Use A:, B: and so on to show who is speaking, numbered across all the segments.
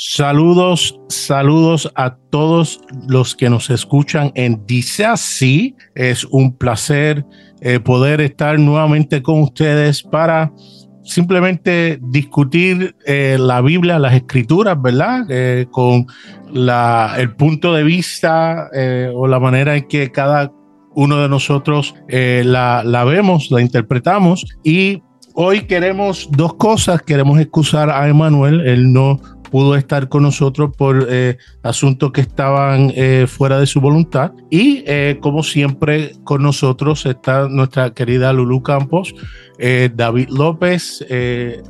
A: Saludos, saludos a todos los que nos escuchan en Dice Así. Es un placer eh, poder estar nuevamente con ustedes para simplemente discutir eh, la Biblia, las escrituras, ¿verdad? Eh, con la, el punto de vista o la manera en que cada uno de nosotros la, vemos, la interpretamos y hoy queremos dos cosas. Queremos excusar a Emanuel. Él no pudo estar con nosotros por eh, asuntos que estaban eh, fuera de su voluntad. Y eh, como siempre con nosotros está nuestra querida Lulu Campos, David López,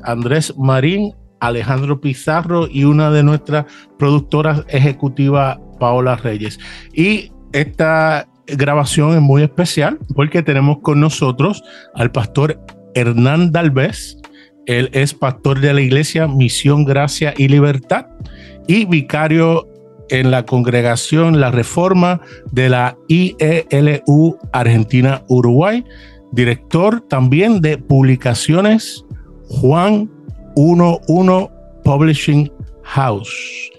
A: Andrés Marín, Alejandro Pizarro y una de nuestras productoras ejecutivas, Paola Reyes. Y esta grabación es muy especial porque tenemos con nosotros al pastor Hernán Dalvez, él es pastor de la iglesia Misión, Gracia y Libertad y vicario en la congregación La Reforma de la IELU Argentina-Uruguay, director también de publicaciones Juan 11 Publishing House.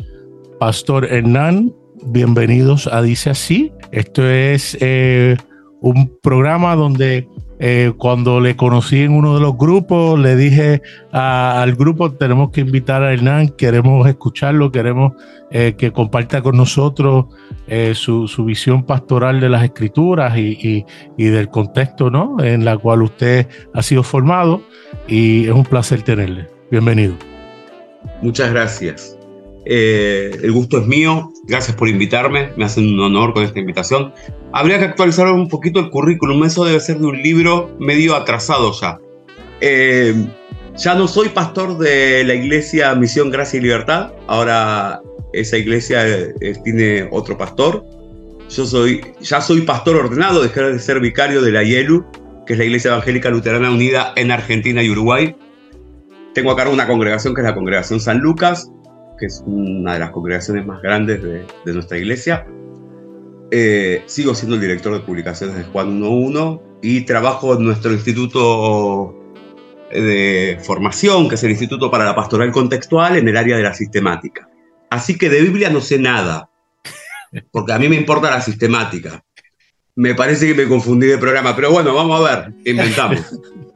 A: Pastor Hernán, bienvenidos a Dice Así. Esto es eh, un programa donde eh, cuando le conocí en uno de los grupos, le dije al grupo, tenemos que invitar a Hernán, queremos escucharlo, queremos eh, que comparta con nosotros eh, su, visión pastoral de las escrituras y, del contexto ¿no? en la cual usted ha sido formado y es un placer tenerle. Bienvenido.
B: Muchas gracias. El gusto es mío, gracias por invitarme, me hacen un honor con esta invitación. Habría que actualizar un poquito el currículum, eso debe ser de un libro medio atrasado ya. Eh, ya no soy pastor de la iglesia Misión Gracia y Libertad, ahora esa iglesia eh, tiene otro pastor. Yo soy, ya soy pastor ordenado, dejé de ser vicario de la IELU, que es la Iglesia Evangélica Luterana Unida en Argentina y Uruguay. Tengo a cargo una congregación que es la Congregación San Lucas, que es una de las congregaciones más grandes de, nuestra iglesia. Eh, sigo siendo el director de publicaciones de Juan 11 y trabajo en nuestro instituto de formación, que es el Instituto para la Pastoral Contextual, en el área de la sistemática. Así que de Biblia no sé nada, porque a mí me importa la sistemática. Me parece que me confundí de programa, pero bueno, vamos a ver, inventamos.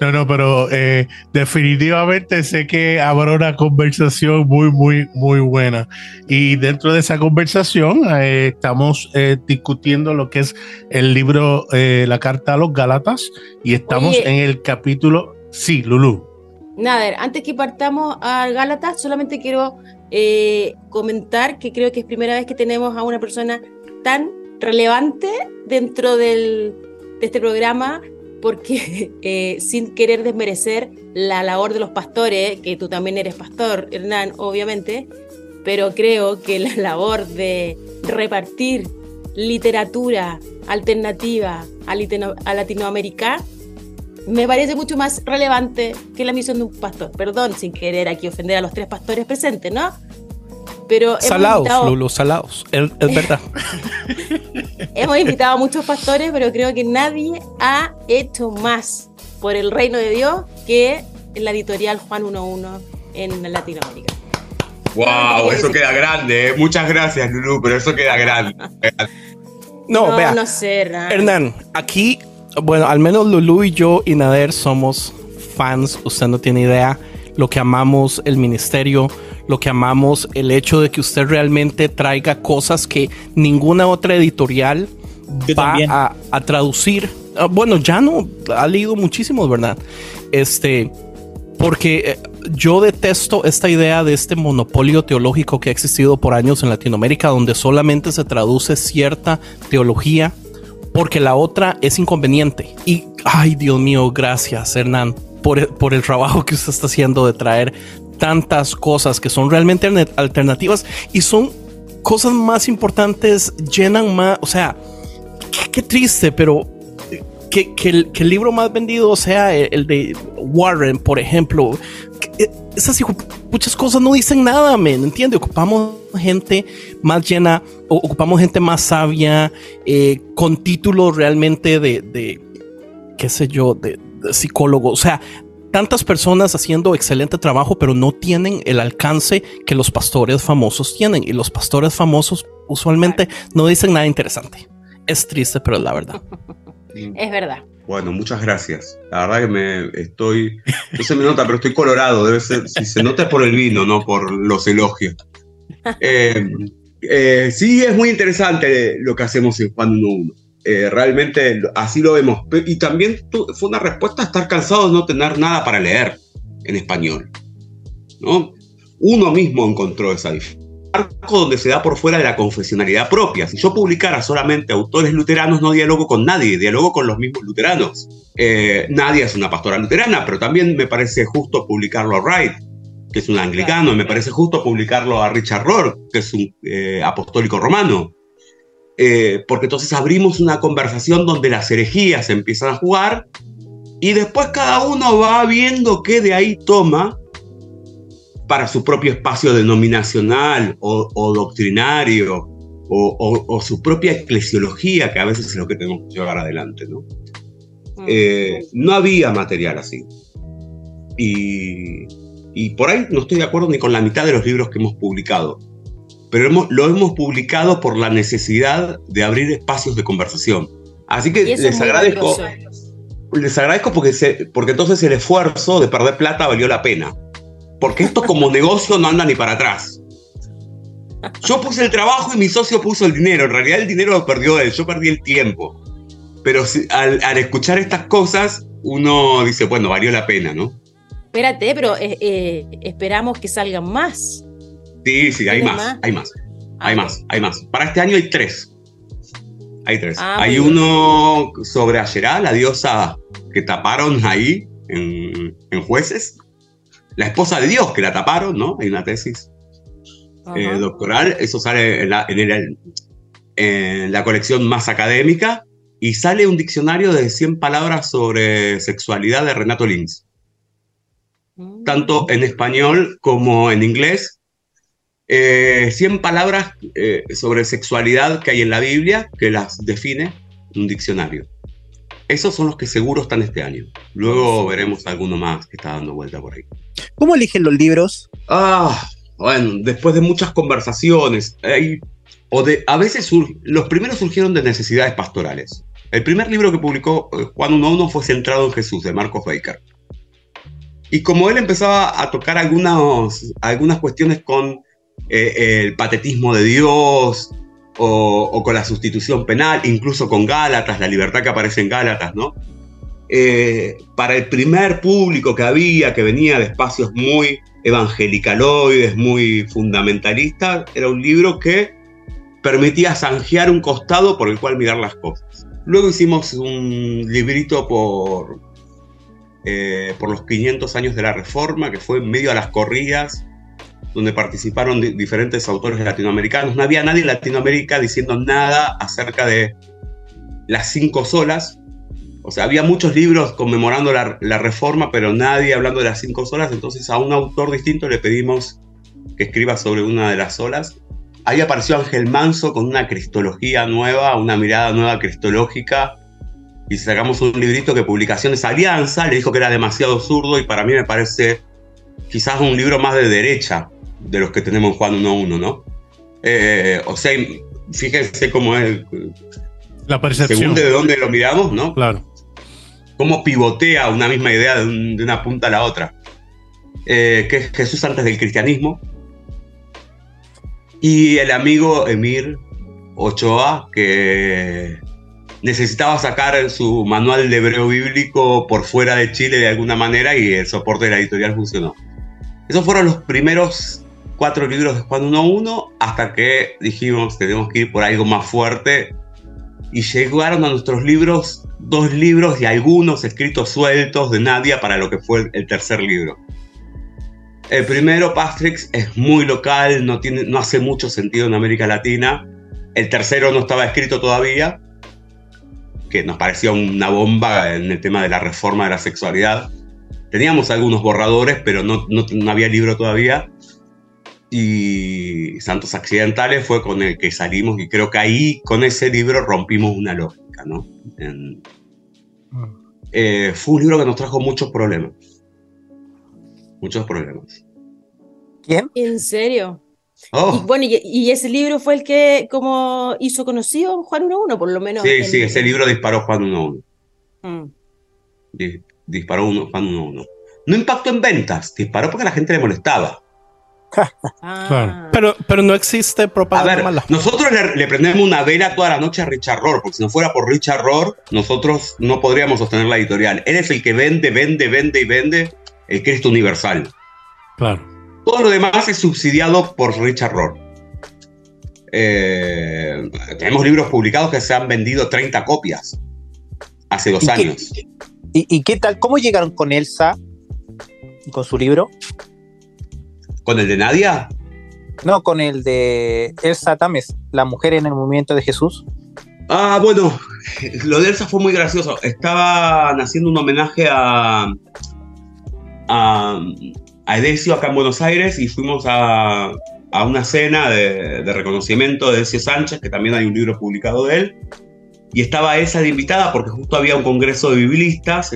A: No, no, pero eh, definitivamente sé que habrá una conversación muy, muy, muy buena. Y dentro de esa conversación eh, estamos eh, discutiendo lo que es el libro, la carta a los Gálatas, y estamos en el capítulo. Sí, Lulu.
C: Nada, antes que partamos a Gálatas, solamente quiero comentar que creo que es primera vez que tenemos a una persona tan relevante dentro del, de este programa porque eh, sin querer desmerecer la labor de los pastores, que tú también eres pastor, Hernán, obviamente, pero creo que la labor de repartir literatura alternativa a, Latinoamérica me parece mucho más relevante que la misión de un pastor. Perdón, sin querer aquí ofender a los tres pastores presentes, ¿no?
D: Pero salados, Lulu, salados. Es, verdad.
C: hemos invitado a muchos pastores, pero creo que nadie ha hecho más por el reino de Dios que la editorial Juan 11 en Latinoamérica.
B: ¡Wow! Eso queda grande. ¿eh? Muchas gracias, Lulu, pero eso queda grande.
D: No, no vea. No sé, Hernán. Hernán, aquí, bueno, al menos Lulu y yo y Nader somos fans. Usted no tiene idea lo que amamos el ministerio, lo que amamos el hecho de que usted realmente traiga cosas que ninguna otra editorial va a, traducir. Ah, bueno, ya no ha leído muchísimos, ¿verdad? Este, porque eh, yo detesto esta idea de este monopolio teológico que ha existido por años en Latinoamérica, donde solamente se traduce cierta teología porque la otra es inconveniente. Y, ay, Dios mío, gracias, Hernán, por, por el trabajo que usted está haciendo de traer tantas cosas que son realmente alternativas y son cosas más importantes, llenan más, o sea, qué, triste, pero que, el, libro más vendido sea el, de Warren, por ejemplo. Eh, esas muchas cosas no dicen nada, ¿me entiende? Ocupamos gente más llena, ocupamos gente más sabia, eh, con títulos realmente de, de, qué sé yo, de, de psicólogo. O sea, tantas personas haciendo excelente trabajo, pero no tienen el alcance que los pastores famosos tienen. Y los pastores famosos usualmente no dicen nada interesante. Es triste, pero es la verdad.
C: Es verdad.
B: Bueno, muchas gracias. La verdad que me estoy, no se me nota, pero estoy colorado. Debe ser, si se nota es por el vino, no por los elogios. Eh, eh, sí, es muy interesante lo que hacemos en Juan 1.1. Eh, realmente así lo vemos. Y también fue una respuesta a estar cansado de no tener nada para leer en español. ¿no? Uno mismo encontró esa diferencia. Arco donde se da por fuera de la confesionalidad propia. Si yo publicara solamente autores luteranos, no dialogo con nadie, dialogo con los mismos luteranos. Eh, nadie es una pastora luterana, pero también me parece justo publicarlo a Wright, que es un anglicano, y me parece justo publicarlo a Richard Rohr, que es un eh, apostólico romano. Eh, porque entonces abrimos una conversación donde las herejías empiezan a jugar y después cada uno va viendo qué de ahí toma para su propio espacio denominacional o, doctrinario o, su propia eclesiología, que a veces es lo que tenemos que llevar adelante. ¿no? Mm. Eh, no había material así. Y, y por ahí no estoy de acuerdo ni con la mitad de los libros que hemos publicado pero lo hemos publicado por la necesidad de abrir espacios de conversación. Así que les agradezco. Les agradezco porque, porque entonces el esfuerzo de perder plata valió la pena. Porque esto como negocio no anda ni para atrás. Yo puse el trabajo y mi socio puso el dinero. En realidad el dinero lo perdió él, yo perdí el tiempo. Pero al, escuchar estas cosas, uno dice, bueno, valió la pena, ¿no?
C: Espérate, pero eh, eh, esperamos que salgan más.
B: Sí, sí, hay más, hay más, hay ah, más, hay más. Para este año hay tres. Hay tres. Ah, hay uno sobre Ayerá, la diosa que taparon ahí en, jueces. La esposa de Dios que la taparon, ¿no? Hay una tesis eh, doctoral. Eso sale en la, en, la colección más académica. Y sale un diccionario de 100 palabras sobre sexualidad de Renato Lins. Mm. Tanto en español como en inglés 100 eh, palabras eh, sobre sexualidad que hay en la Biblia que las define un diccionario. Esos son los que seguro están este año. Luego veremos alguno más que está dando vuelta por ahí.
E: ¿Cómo eligen los libros?
B: Ah, bueno, después de muchas conversaciones, o de, a veces los primeros surgieron de necesidades pastorales. El primer libro que publicó eh, Juan 1.1 fue Centrado en Jesús, de Marcos Baker. Y como él empezaba a tocar algunas, algunas cuestiones con eh, el patetismo de Dios o, con la sustitución penal, incluso con Gálatas, la libertad que aparece en Gálatas, ¿no? Eh, para el primer público que había, que venía de espacios muy evangelicaloides, muy fundamentalistas, era un libro que permitía zanjear un costado por el cual mirar las cosas. Luego hicimos un librito por, eh, por los 500 años de la Reforma, que fue en medio a las corridas, donde participaron diferentes autores latinoamericanos. No había nadie en Latinoamérica diciendo nada acerca de las cinco solas. O sea, había muchos libros conmemorando la, reforma, pero nadie hablando de las cinco solas. Entonces a un autor distinto le pedimos que escriba sobre una de las solas. Ahí apareció Ángel Manso con una cristología nueva, una mirada nueva cristológica. Y sacamos un librito que Publicaciones Alianza le dijo que era demasiado zurdo y para mí me parece quizás un libro más de derecha, de los que tenemos en Juan 1.1, ¿no? Eh, o sea, fíjense cómo es.
A: La percepción.
B: Según de dónde lo miramos, ¿no?
A: Claro.
B: Cómo pivotea una misma idea de, una punta a la otra. Eh, que es Jesús antes del cristianismo. Y el amigo Emir Ochoa, que necesitaba sacar su manual de hebreo bíblico por fuera de Chile de alguna manera y el soporte de la editorial funcionó. Esos fueron los primeros cuatro libros de Juan 1.1 hasta que dijimos tenemos que ir por algo más fuerte y llegaron a nuestros libros dos libros y algunos escritos sueltos de Nadia para lo que fue el tercer libro. El primero, Pastrix, es muy local, no, tiene, no hace mucho sentido en América Latina. El tercero no estaba escrito todavía, que nos parecía una bomba en el tema de la reforma de la sexualidad. Teníamos algunos borradores, pero no, no había libro todavía y Santos Accidentales fue con el que salimos y creo que ahí con ese libro rompimos una lógica, ¿no? Ah. Eh, fue un libro que nos trajo muchos problemas. muchos problemas.
E: ¿Quién?
C: ¿En serio? Oh. Y, bueno, y, ese libro fue el que como hizo conocido Juan 1.1, por lo menos.
B: Sí, sí, ese libro disparó Juan 1.1. Mm. disparó uno, Juan 1.1. No impactó en ventas, disparó porque a la gente le molestaba.
D: Ah. pero, pero no existe propaganda
B: a Nosotros le, prendemos una vela toda la noche a Richard Rohr, porque si no fuera por Richard Rohr, nosotros no podríamos sostener la editorial. Él es el que vende, vende, vende y vende el Cristo Universal.
A: Claro.
B: Todo lo demás es subsidiado por Richard Rohr. Eh, tenemos libros publicados que se han vendido 30 copias hace dos años.
E: y, ¿Y qué tal? ¿Cómo llegaron con Elsa? ¿Con su libro?
B: ¿Con el de Nadia?
E: No, con el de Elsa Tames, la mujer en el movimiento de Jesús.
B: Ah, bueno, lo de Elsa fue muy gracioso. Estaban haciendo un homenaje a, a, Edesio acá en Buenos Aires y fuimos a, una cena de, reconocimiento de Edesio Sánchez, que también hay un libro publicado de él. Y estaba esa de invitada porque justo había un congreso de biblistas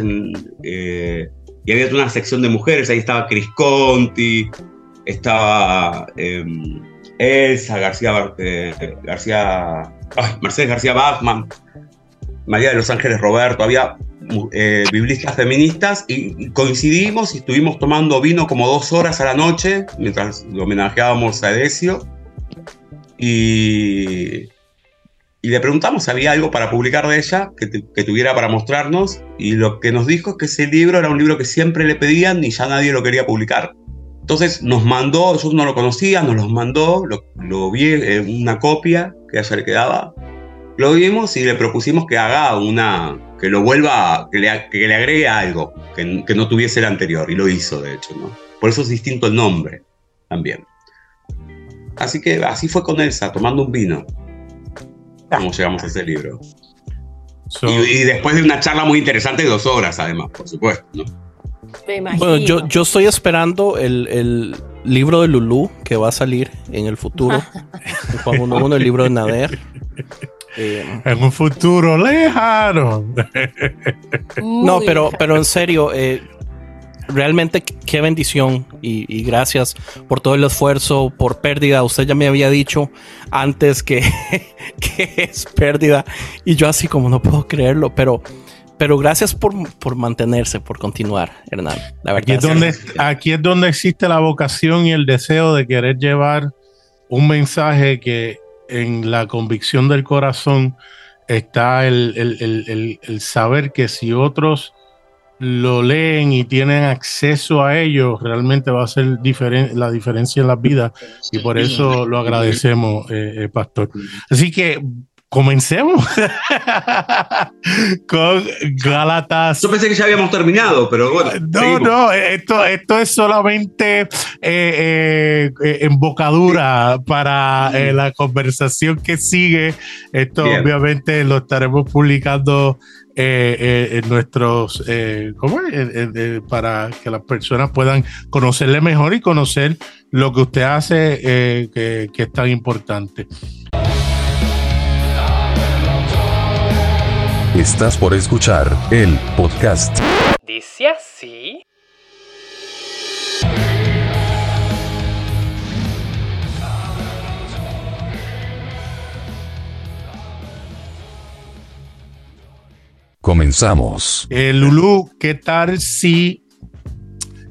B: eh, y había una sección de mujeres. Ahí estaba Cris Conti, estaba em, Elsa García, eh, García Mercedes García Bachman, María de los Ángeles Roberto, había eh, biblistas feministas y coincidimos y estuvimos tomando vino como dos horas a la noche mientras lo homenajeábamos a Edesio y, y le preguntamos si había algo para publicar de ella que, que, tuviera para mostrarnos y lo que nos dijo es que ese libro era un libro que siempre le pedían y ya nadie lo quería publicar. Entonces nos mandó, yo no lo conocía, nos los mandó, lo, vi en una copia que a ella le quedaba, lo vimos y le propusimos que haga una, que lo vuelva, que le, que le agregue algo, que, que, no tuviese el anterior, y lo hizo de hecho, ¿no? Por eso es distinto el nombre también. Así que así fue con Elsa, tomando un vino. Como llegamos a ese libro. y, y, después de una charla muy interesante de dos horas, además, por supuesto, ¿no?
D: Bueno, yo, yo estoy esperando el, el, libro de Lulu que va a salir en el futuro. Juan el libro de Nader.
A: Eh, en un futuro lejano.
D: no, pero, pero en serio, eh, realmente qué bendición y, gracias por todo el esfuerzo, por pérdida. Usted ya me había dicho antes que, que es pérdida y yo así como no puedo creerlo, pero pero gracias por, por, mantenerse, por continuar, Hernán.
A: aquí, es donde, aquí es donde existe la vocación y el deseo de querer llevar un mensaje que en la convicción del corazón está el, el, el, saber que si otros lo leen y tienen acceso a ello, realmente va a ser la diferencia en la vida y por eso lo agradecemos, eh, eh, Pastor. Así que Comencemos con Gálatas.
B: Yo pensé que ya habíamos terminado, pero bueno.
A: No, no, esto, esto es solamente eh, eh, eh, embocadura para la conversación que sigue. Esto obviamente lo estaremos publicando en nuestros, ¿cómo es? para que las personas puedan conocerle mejor y conocer lo que usted hace que, que es tan importante.
F: Estás por escuchar el podcast.
D: Dice así.
F: Comenzamos.
A: Eh, Lulu, ¿qué tal si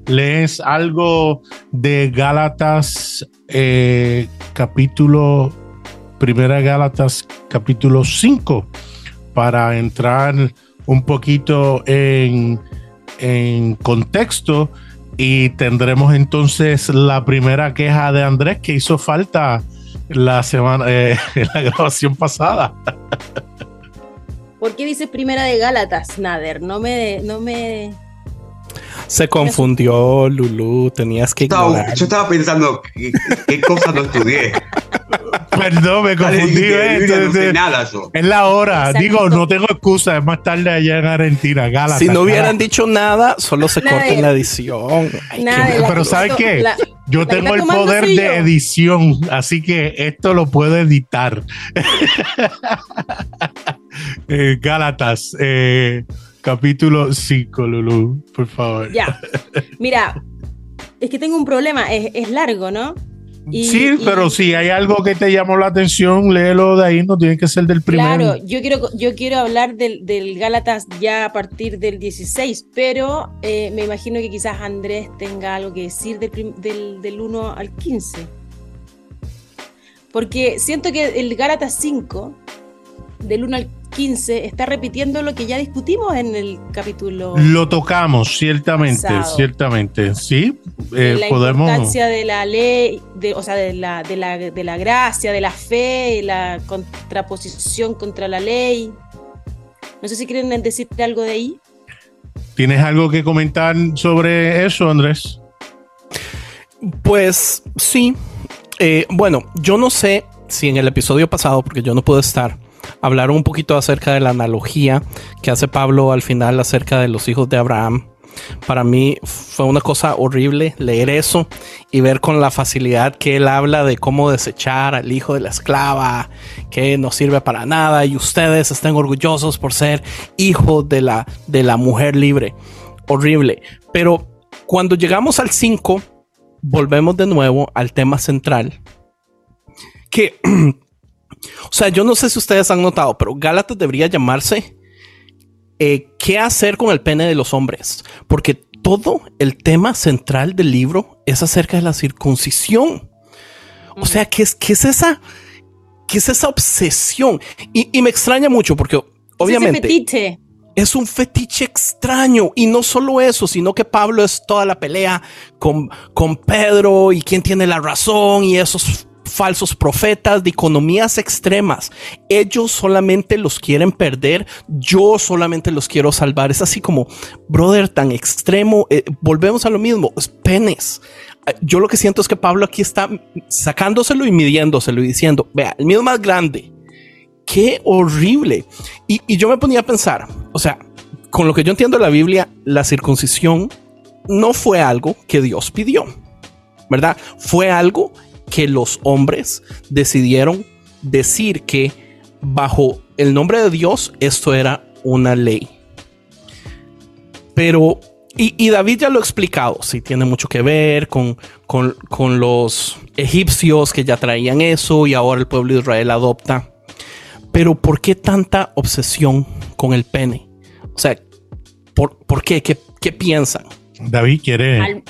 A: lees algo de Gálatas eh, capítulo, primera Gálatas capítulo 5? Para entrar un poquito en, contexto y tendremos entonces la primera queja de Andrés que hizo falta la semana eh, en la grabación pasada.
C: ¿Por qué dices primera de Gálatas, Nader? No me, no me.
D: Se confundió, Lulu. Tenías que.
B: Yo estaba pensando qué, qué cosa no estudié.
A: Perdón, me confundí. Es la hora. Digo, no tengo excusa. Es más tarde allá en Argentina.
D: si no hubieran dicho nada, solo se corta en la edición.
A: pero ¿sabes qué? yo tengo el poder de edición, así que esto lo puedo editar. Eh, Gálatas, eh, capítulo 5, Lulu, por favor.
C: Ya. Mira, es que tengo un problema, es, es largo, ¿no?
A: Sí, pero si hay algo que te llamó la atención, léelo de ahí, no tiene que ser del primero.
C: Claro, yo quiero, yo quiero hablar del, del Gálatas ya a partir del 16, pero eh, me imagino que quizás Andrés tenga algo que decir del, del, del 1 al 15. Porque siento que el Gálatas 5, del 1 al 15 está repitiendo lo que ya discutimos en el capítulo.
A: Lo tocamos, ciertamente, ciertamente. Sí,
C: eh, la importancia de la ley, de, o sea, de la, de, la, de la gracia, de la fe, la contraposición contra la ley. No sé si quieren decir algo de ahí.
A: ¿Tienes algo que comentar sobre eso, Andrés?
D: Pues sí. Eh, bueno, yo no sé si en el episodio pasado, porque yo no pude estar, hablaron un poquito acerca de la analogía que hace Pablo al final acerca de los hijos de Abraham. Para mí fue una cosa horrible leer eso y ver con la facilidad que él habla de cómo desechar al hijo de la esclava, que no sirve para nada y ustedes estén orgullosos por ser hijos de la, de la mujer libre. Horrible. Pero cuando llegamos al 5, volvemos de nuevo al tema central, que O sea, yo no sé si ustedes han notado, pero Gálatas debería llamarse eh, ¿Qué hacer con el pene de los hombres? Porque todo el tema central del libro es acerca de la circuncisión. O sea, ¿qué es, qué es esa? ¿Qué es esa obsesión? Y, me extraña mucho porque obviamente...
C: fetiche.
D: Es un fetiche extraño y no solo eso, sino que Pablo es toda la pelea con, con Pedro y quién tiene la razón y esos falsos profetas de economías extremas. Ellos solamente los quieren perder, yo solamente los quiero salvar. Es así como, brother, tan extremo. Eh, volvemos a lo mismo, es penes. Ah, yo lo que siento es que Pablo aquí está sacándoselo y midiéndoselo y diciendo, vea, el mío más grande. Qué horrible. Y, y yo me ponía a pensar, o sea, con lo que yo entiendo de la Biblia, la circuncisión no fue algo que Dios pidió, ¿verdad? Fue algo que los hombres decidieron decir que bajo el nombre de Dios esto era una ley. Pero, y, David ya lo ha explicado, si tiene mucho que ver con, con, los egipcios que ya traían eso y ahora el pueblo de Israel adopta. Pero ¿por qué tanta obsesión con el pene? O sea, ¿por, por qué? qué? ¿Qué piensan?
A: David quiere
C: al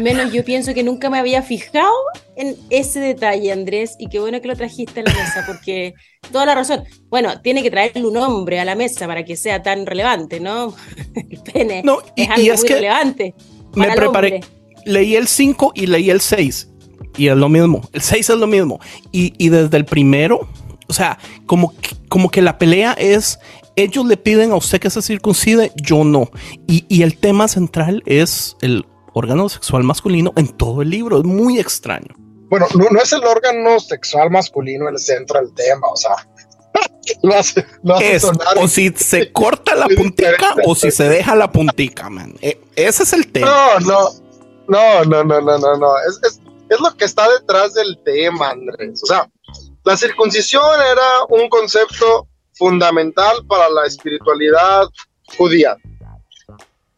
C: menos yo pienso que nunca me había fijado en ese detalle, Andrés, y qué bueno que lo trajiste a la mesa, porque toda la razón. Bueno, tiene que traerle un hombre a la mesa para que sea tan relevante, ¿no? El pene no, y, es algo muy relevante.
D: Me preparé, leí el 5 y leí el 6, y es lo mismo. El 6 es lo mismo. Y, y desde el primero, o sea, como, como que la pelea es ellos le piden a usted que se circuncide, yo no. Y, y, el tema central es el órgano sexual masculino en todo el libro. Es muy extraño.
G: Bueno, no, es el órgano sexual masculino el centro del tema, o sea,
D: lo hace, O si se corta la puntica o si se deja la puntica, man. E, ese es el tema.
G: No, no, no, no, no, no, no, no. Es, es, es lo que está detrás del tema, Andrés. O sea, la circuncisión era un concepto fundamental para la espiritualidad judía.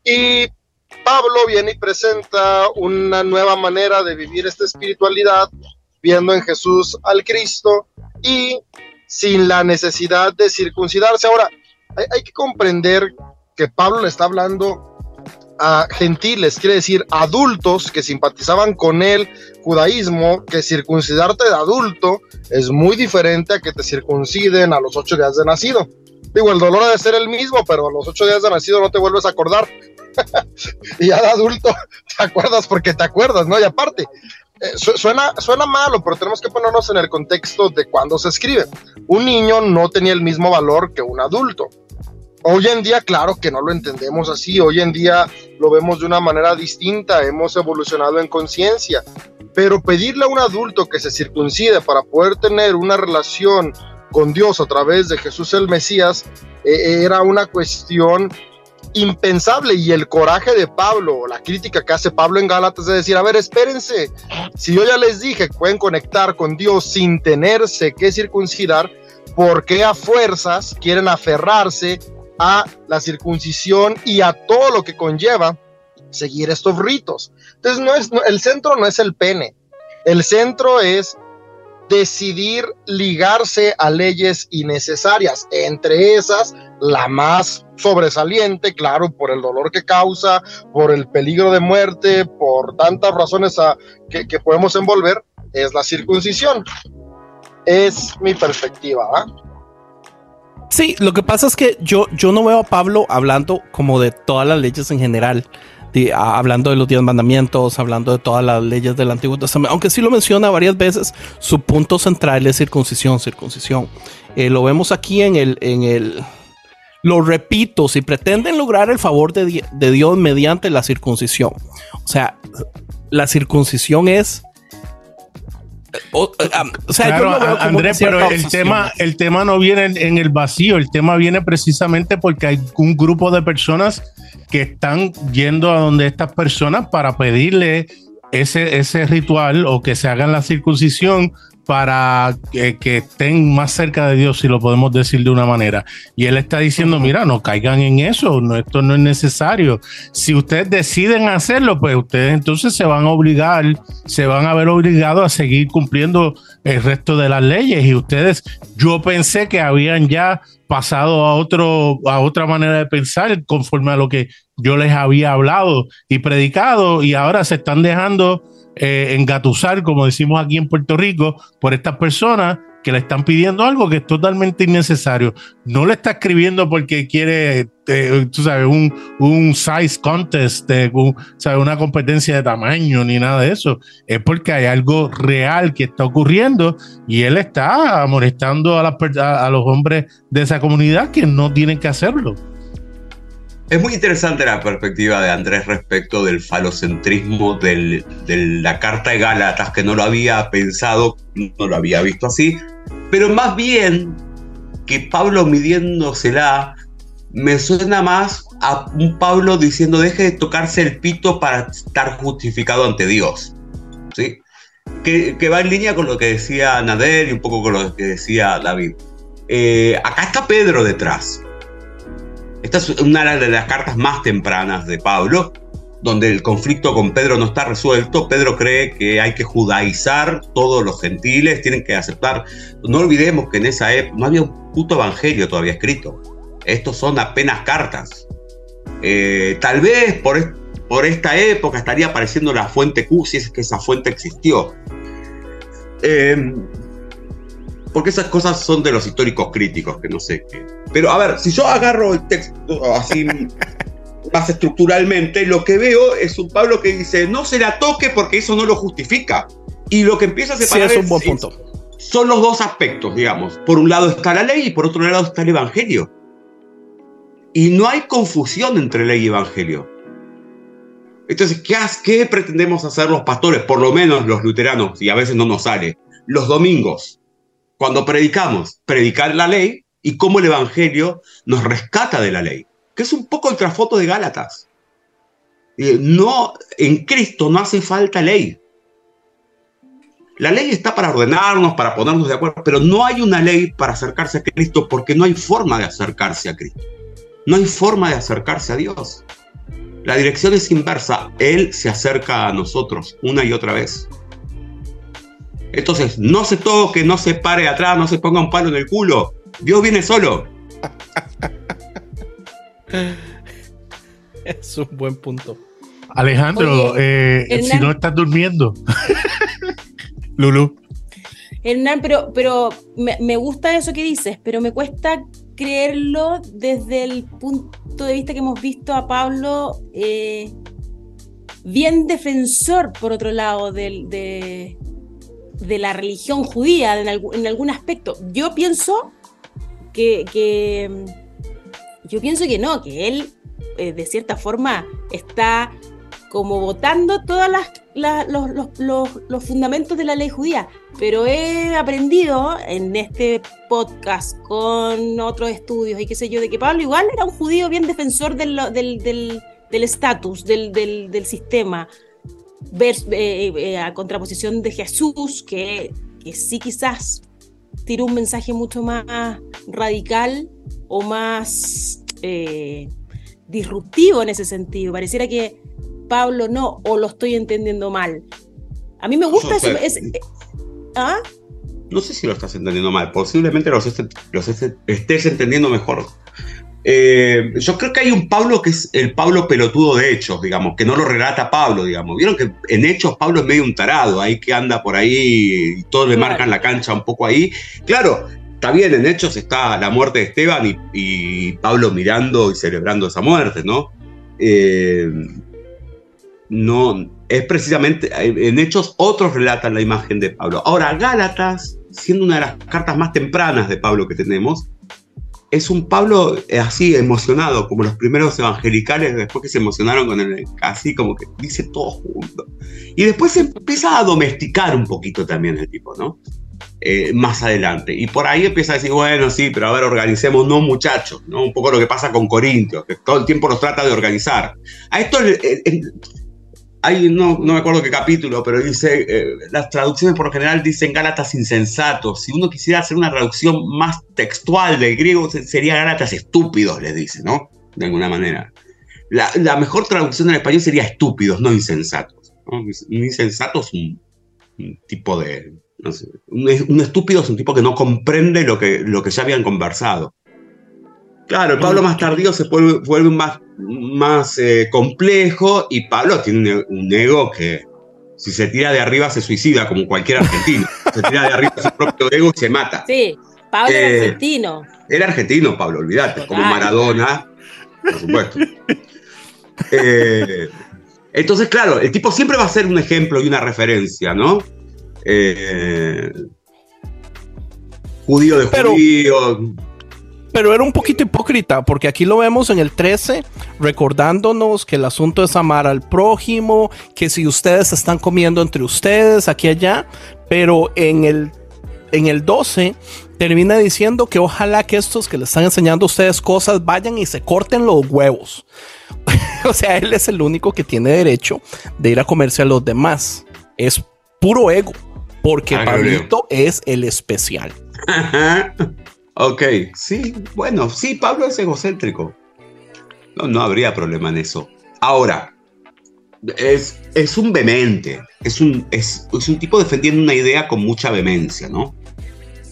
G: Y Pablo viene y presenta una nueva manera de vivir esta espiritualidad, viendo en Jesús al Cristo y sin la necesidad de circuncidarse. Ahora, hay, que comprender que Pablo le está hablando a gentiles, quiere decir adultos que simpatizaban con el judaísmo, que circuncidarte de adulto es muy diferente a que te circunciden a los ocho días de nacido. Digo, el dolor debe ser el mismo, pero a los ocho días de nacido no te vuelves a acordar. y ya de adulto te acuerdas porque te acuerdas, ¿no? Y aparte, eh, suena, suena malo, pero tenemos que ponernos en el contexto de cuando se escribe. Un niño no tenía el mismo valor que un adulto. Hoy en día, claro que no lo entendemos así, hoy en día lo vemos de una manera distinta, hemos evolucionado en conciencia, pero pedirle a un adulto que se circuncide para poder tener una relación con Dios a través de Jesús el Mesías eh, era una cuestión impensable y el coraje de Pablo, la crítica que hace Pablo en Gálatas de decir, a ver, espérense, si yo ya les dije que pueden conectar con Dios sin tenerse que circuncidar, ¿por qué a fuerzas quieren aferrarse a la circuncisión y a todo lo que conlleva seguir estos ritos. Entonces, no es, el centro no es el pene, el centro es decidir ligarse a leyes innecesarias, entre esas la más sobresaliente, claro, por el dolor que causa, por el peligro de muerte, por tantas razones que, podemos envolver, es la circuncisión. Es mi perspectiva. ¿ah?
D: Sí, lo que pasa es que yo, yo no veo a Pablo hablando como de todas las leyes en general. hablando de los diez mandamientos, hablando de todas las leyes del Antiguo Testamento, aunque sí lo menciona varias veces, su punto central es circuncisión, circuncisión. Eh, lo vemos aquí en el, en el, lo repito, si pretenden lograr el favor de, de Dios mediante la circuncisión, o sea, la circuncisión es
A: o, sea, Andrés, pero el tema, el tema no viene en, el vacío, el tema viene precisamente porque hay un grupo de personas que están yendo a donde estas personas para pedirle ese, ese ritual o que se hagan la circuncisión para que, estén más cerca de Dios, si lo podemos decir de una manera. Y él está diciendo, mira, no caigan en eso, esto no es necesario. Si ustedes deciden hacerlo, pues ustedes entonces se van a obligar, se van a ver obligados a seguir cumpliendo el resto de las leyes. Y ustedes, yo pensé que habían ya pasado a otro, a otra manera de pensar conforme a lo que yo les había hablado y predicado, y ahora se están dejando eh, engatusar, como decimos aquí en Puerto Rico, por estas personas que le están pidiendo algo que es totalmente innecesario. No le está escribiendo porque quiere, eh, tú sabes, un, un size contest, eh, una competencia de tamaño ni nada de eso. Es porque hay algo real que está ocurriendo y él está molestando a, a los hombres de esa comunidad que no tienen que hacerlo.
B: Es muy interesante la perspectiva de Andrés respecto del falocentrismo de la Carta de Gálatas, que no lo había pensado, no lo había visto así, pero más bien que Pablo midiéndosela me suena más a un Pablo diciendo deje de tocarse el pito para estar justificado ante Dios. ¿sí? Que, va en línea con lo que decía Nader y un poco con lo que decía David. Eh, acá está Pedro detrás. Esta es una de las cartas más tempranas de Pablo, donde el conflicto con Pedro no está resuelto. Pedro cree que hay que judaizar todos los gentiles, tienen que aceptar. No olvidemos que en esa época no había un puto evangelio todavía escrito. Estos son apenas cartas. Eh, tal vez por, por esta época estaría apareciendo la fuente Q, si es que esa fuente existió. Eh, porque esas cosas son de los históricos críticos, que no sé qué. Pero a ver, si yo agarro el texto así más estructuralmente, lo que veo es un Pablo que dice, no se la toque porque eso no lo justifica. Y lo que empieza a separar
D: es un buen punto.
B: son los dos aspectos, digamos. Por un lado está la ley y por otro lado está el evangelio. Y no hay confusión entre ley y evangelio. Entonces, ¿qué, ¿qué pretendemos hacer los pastores? Por lo menos los luteranos, y a veces no nos sale. Los domingos cuando predicamos, predicar la ley y cómo el Evangelio nos rescata de la ley, que es un poco el trasfoto de Gálatas. No, en Cristo no hace falta ley. La ley está para ordenarnos, para ponernos de acuerdo, pero no hay una ley para acercarse a Cristo porque no hay forma de acercarse a Cristo. No hay forma de acercarse a Dios. La dirección es inversa. Él se acerca a nosotros una y otra vez. Entonces, no se toque, no se pare atrás, no se ponga un palo en el culo. Dios viene solo.
D: es un buen punto.
A: Alejandro, eh, si no estás durmiendo. Lulu.
C: Hernán, pero, pero me, gusta eso que dices, pero me cuesta creerlo desde el punto de vista que hemos visto a Pablo eh, bien defensor, por otro lado, del, de, de la religión judía en, algún aspecto. Yo pienso que, yo pienso que no, que él eh, de cierta forma está como votando todos los, fundamentos de la ley judía, pero he aprendido en este podcast con otros estudios y qué sé yo, de que Pablo igual era un judío bien defensor del estatus, del, del, del, sistema, ver, eh, eh, a contraposición de Jesús, que, que sí quizás tiró un mensaje mucho más radical o más eh, disruptivo en ese sentido. Pareciera que Pablo no, o lo estoy entendiendo mal. A mí me gusta eso.
B: ¿ah? No sé si lo estás entendiendo mal, posiblemente los, estés entendiendo mejor. Eh, yo creo que hay un Pablo que es el Pablo pelotudo de Hechos, digamos, que no lo relata Pablo, digamos. Vieron que en Hechos Pablo es medio un tarado, ahí que anda por ahí y todos le marcan la cancha un poco ahí. Claro, está bien, en Hechos está la muerte de Esteban y, Pablo mirando y celebrando esa muerte, ¿no? Eh, no, es precisamente, en Hechos otros relatan la imagen de Pablo. Ahora, Gálatas, siendo una de las cartas más tempranas de Pablo que tenemos, es un Pablo eh, así emocionado, como los primeros evangelicales después que se emocionaron con el, así como que dice todo junto. Y después se empieza a domesticar un poquito también el tipo, ¿no? Eh, más adelante. Y por ahí empieza a decir, bueno, sí, pero a ver, organicemos, no muchachos, ¿no? Un poco lo que pasa con Corintios, que todo el tiempo nos trata de organizar. A esto no, no me acuerdo qué capítulo, pero dice, eh, las traducciones por lo general dicen Gálatas insensatos. Si uno quisiera hacer una traducción más textual del griego, sería Gálatas estúpidos, les dice, ¿no? De alguna manera. La, mejor traducción en español sería estúpidos, no insensatos. Un insensato es un, tipo de... No sé, un, estúpido es un tipo que no comprende lo que, lo que ya habían conversado. Claro, el Pablo más tardío se vuelve, vuelve más, más eh, complejo y Pablo tiene un, ego que si se tira de arriba se suicida, como cualquier argentino. se tira de arriba su propio ego y se mata.
C: Sí, Pablo era eh, argentino.
B: Era argentino, Pablo, olvídate, como Maradona, por supuesto. Eh, entonces, claro, el tipo siempre va a ser un ejemplo y una referencia, ¿no? judío de judío,
D: pero era un poquito hipócrita, porque aquí lo vemos en el 13, recordándonos que el asunto es amar al prójimo, que si ustedes están comiendo entre ustedes, aquí allá, pero en el, en el 12 termina diciendo que ojalá que estos que le están enseñando a ustedes cosas vayan y se corten los huevos. o sea, él es el único que tiene derecho de ir a comerse a los demás. Es puro ego, porque Pablito es el especial.
B: Ok, sí, bueno, sí, Pablo es egocéntrico. No, no habría problema en eso. Ahora, es, es un vehemente, es un, es, un tipo defendiendo una idea con mucha vehemencia, ¿no?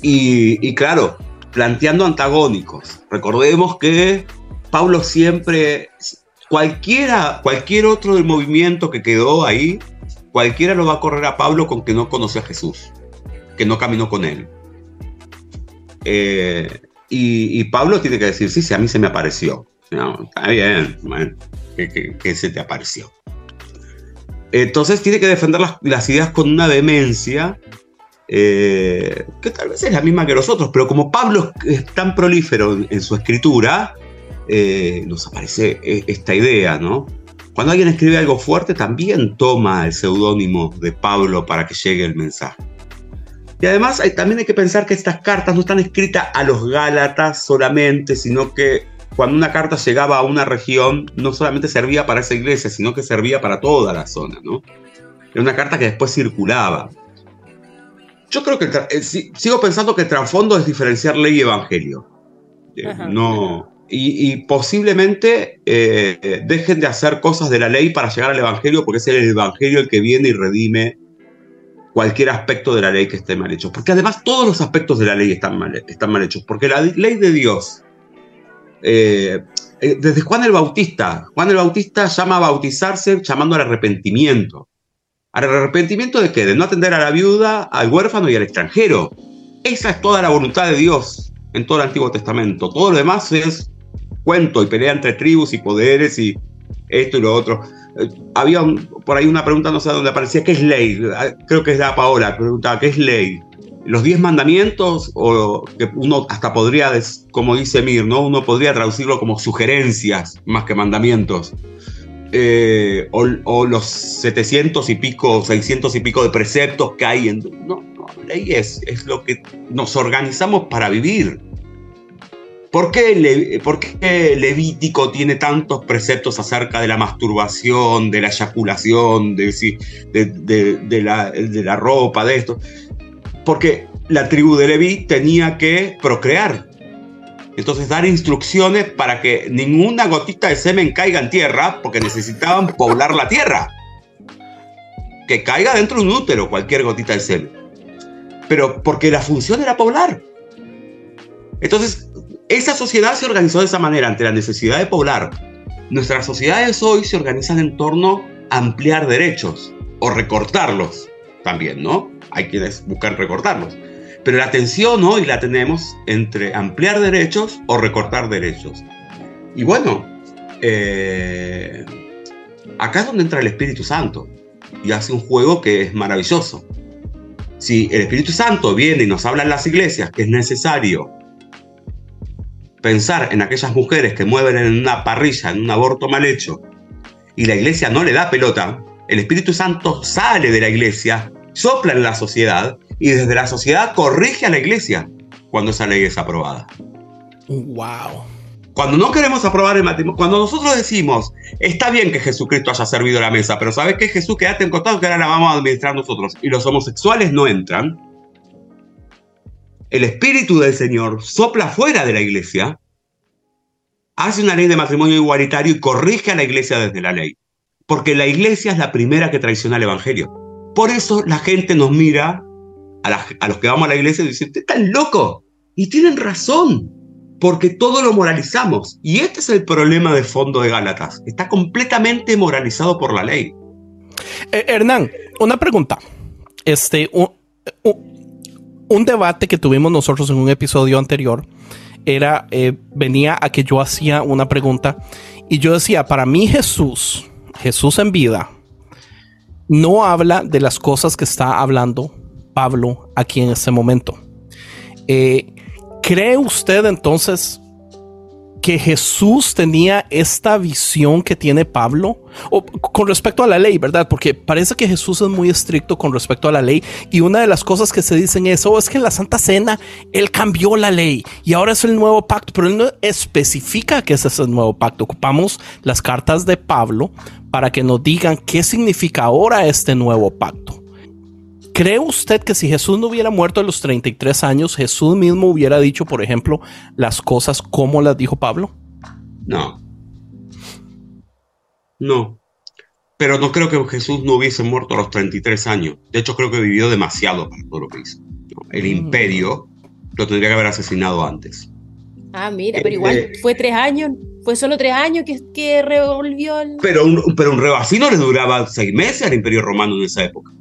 B: Y, claro, planteando antagónicos. Recordemos que Pablo siempre, cualquiera, cualquier otro del movimiento que quedó ahí, cualquiera lo va a correr a Pablo con que no conoce a Jesús, que no caminó con él. Eh, y, Pablo tiene que decir, sí, sí, a mí se me apareció. está bien, que, se te apareció. Entonces tiene que defender las, ideas con una vehemencia eh, que tal vez es la misma que nosotros, pero como Pablo es tan prolífero en, su escritura, eh, nos aparece esta idea, ¿no? Cuando alguien escribe algo fuerte, también toma el seudónimo de Pablo para que llegue el mensaje. Y además también hay que pensar que estas cartas no están escritas a los Gálatas solamente, sino que cuando una carta llegaba a una región, no solamente servía para esa iglesia, sino que servía para toda la zona, ¿no? Era una carta que después circulaba. Yo creo que eh, sigo pensando que el trasfondo es diferenciar ley y evangelio. Eh, no, y, posiblemente eh, dejen de hacer cosas de la ley para llegar al evangelio, porque es el evangelio el que viene y redime cualquier aspecto de la ley que esté mal hecho. Porque además todos los aspectos de la ley están mal, están mal hechos. Porque la ley de Dios, eh, eh, desde Juan el Bautista, Juan el Bautista llama a bautizarse llamando al arrepentimiento. ¿Al arrepentimiento de qué? De no atender a la viuda, al huérfano y al extranjero. Esa es toda la voluntad de Dios en todo el Antiguo Testamento. Todo lo demás es cuento y pelea entre tribus y poderes y esto y lo otro. Eh, había por ahí una pregunta, no sé dónde aparecía, ¿qué es ley? Ah, creo que es la Paola, preguntaba, ¿qué es ley? Los diez mandamientos, o que uno hasta podría, como dice Mir, ¿no? Uno podría traducirlo como sugerencias más que mandamientos. Eh, o, los 700 y pico, 600 y pico de preceptos que hay en... No, no ley es, es lo que nos organizamos para vivir. ¿Por qué, Levítico tiene tantos preceptos acerca de la masturbación, de la eyaculación, de, de, la, ropa, de esto? Porque la tribu de Leví tenía que procrear. Entonces dar instrucciones para que ninguna gotita de semen caiga en tierra, porque necesitaban poblar la tierra. Que caiga dentro de un útero cualquier gotita de semen. Pero porque la función era poblar. Entonces, esa sociedad se organizó de esa manera, ante la necesidad de poblar. Nuestras sociedades hoy se organizan en torno a ampliar derechos o recortarlos también, ¿no? Hay quienes buscan recortarlos. Pero la tensión hoy la tenemos entre ampliar derechos o recortar derechos. Y bueno, eh, acá es donde entra el Espíritu Santo y hace un juego que es maravilloso. Si el Espíritu Santo viene y nos habla en las iglesias que es necesario pensar en aquellas mujeres que mueven en una parrilla, en un aborto mal hecho, y la iglesia no le da pelota, el Espíritu Santo sale de la iglesia, sopla en la sociedad y desde la sociedad corrige a la iglesia cuando esa ley es aprobada.
D: Wow.
B: Cuando no queremos aprobar el matrimonio, cuando nosotros decimos, está bien que Jesucristo haya servido la mesa, pero ¿sabes qué? Jesús, quédate en costado que ahora la vamos a administrar nosotros. Y los homosexuales no entran. El Espíritu del Señor sopla fuera de la iglesia, hace una ley de matrimonio igualitario y corrige a la iglesia desde la ley. Porque la iglesia es la primera que traiciona el Evangelio. Por eso la gente nos mira a, los que vamos a la iglesia y dicen, usted está loco. Y tienen razón, porque todo lo moralizamos. Y este es el problema de fondo de Gálatas. Está completamente moralizado por la ley.
D: Eh, Hernán, una pregunta. Este, un, debate que tuvimos nosotros en un episodio anterior era, eh, venía a que yo hacía una pregunta y yo decía, para mí Jesús, Jesús en vida, no habla de las cosas que está hablando Pablo aquí en este momento. Eh, ¿Cree usted entonces que Jesús tenía esta visión que tiene Pablo o, con respecto a la ley, verdad? Porque parece que Jesús es muy estricto con respecto a la ley y una de las cosas que se dicen es, oh, es que en la Santa Cena Él cambió la ley y ahora es el nuevo pacto, pero Él no especifica que ese es el nuevo pacto. Ocupamos las cartas de Pablo para que nos digan qué significa ahora este nuevo pacto. ¿Cree usted que si Jesús no hubiera muerto a los 33 años, Jesús mismo hubiera dicho, por ejemplo, las cosas como las dijo Pablo?
B: No. No. Pero no creo que Jesús no hubiese muerto a los 33 años. De hecho, creo que vivió demasiado para todo lo que hizo. El mm. imperio lo tendría que haber asesinado antes.
C: Ah, mira, pero igual eh, fue tres años, fue solo tres años que, que revolvió el...
B: Pero un, pero un rebacino le duraba seis meses al imperio romano en esa época.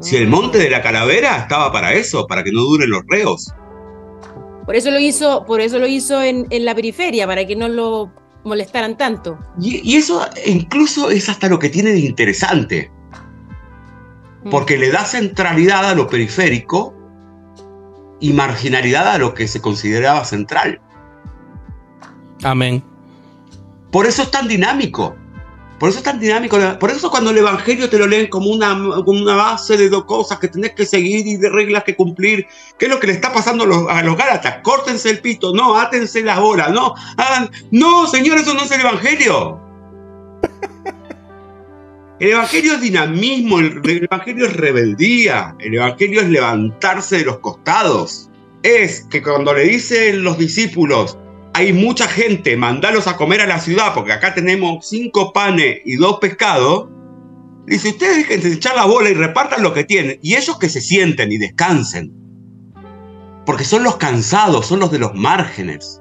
B: Si el monte de la calavera estaba para eso, para que no duren los reos.
C: Por eso lo hizo, por eso lo hizo en, la periferia, para que no lo molestaran tanto.
B: Y, eso incluso es hasta lo que tiene de interesante. Mm. Porque le da centralidad a lo periférico y marginalidad a lo que se consideraba central.
D: Amén.
B: Por eso es tan dinámico. Por eso es tan dinámico. Por eso cuando el Evangelio te lo leen como una, base de dos cosas que tenés que seguir y de reglas que cumplir. ¿Qué es lo que le está pasando a los, a los Gálatas? Córtense el pito, no, átense las bolas, no, hagan... No, señor, eso no es el Evangelio. El Evangelio es dinamismo, el Evangelio es rebeldía, el Evangelio es levantarse de los costados. Es que cuando le dicen los discípulos, hay mucha gente, mandalos a comer a la ciudad, porque acá tenemos cinco panes y dos pescados. Dice, ustedes dejen de echar la bola y repartan lo que tienen. Y ellos que se sienten y descansen. Porque son los cansados, son los de los márgenes.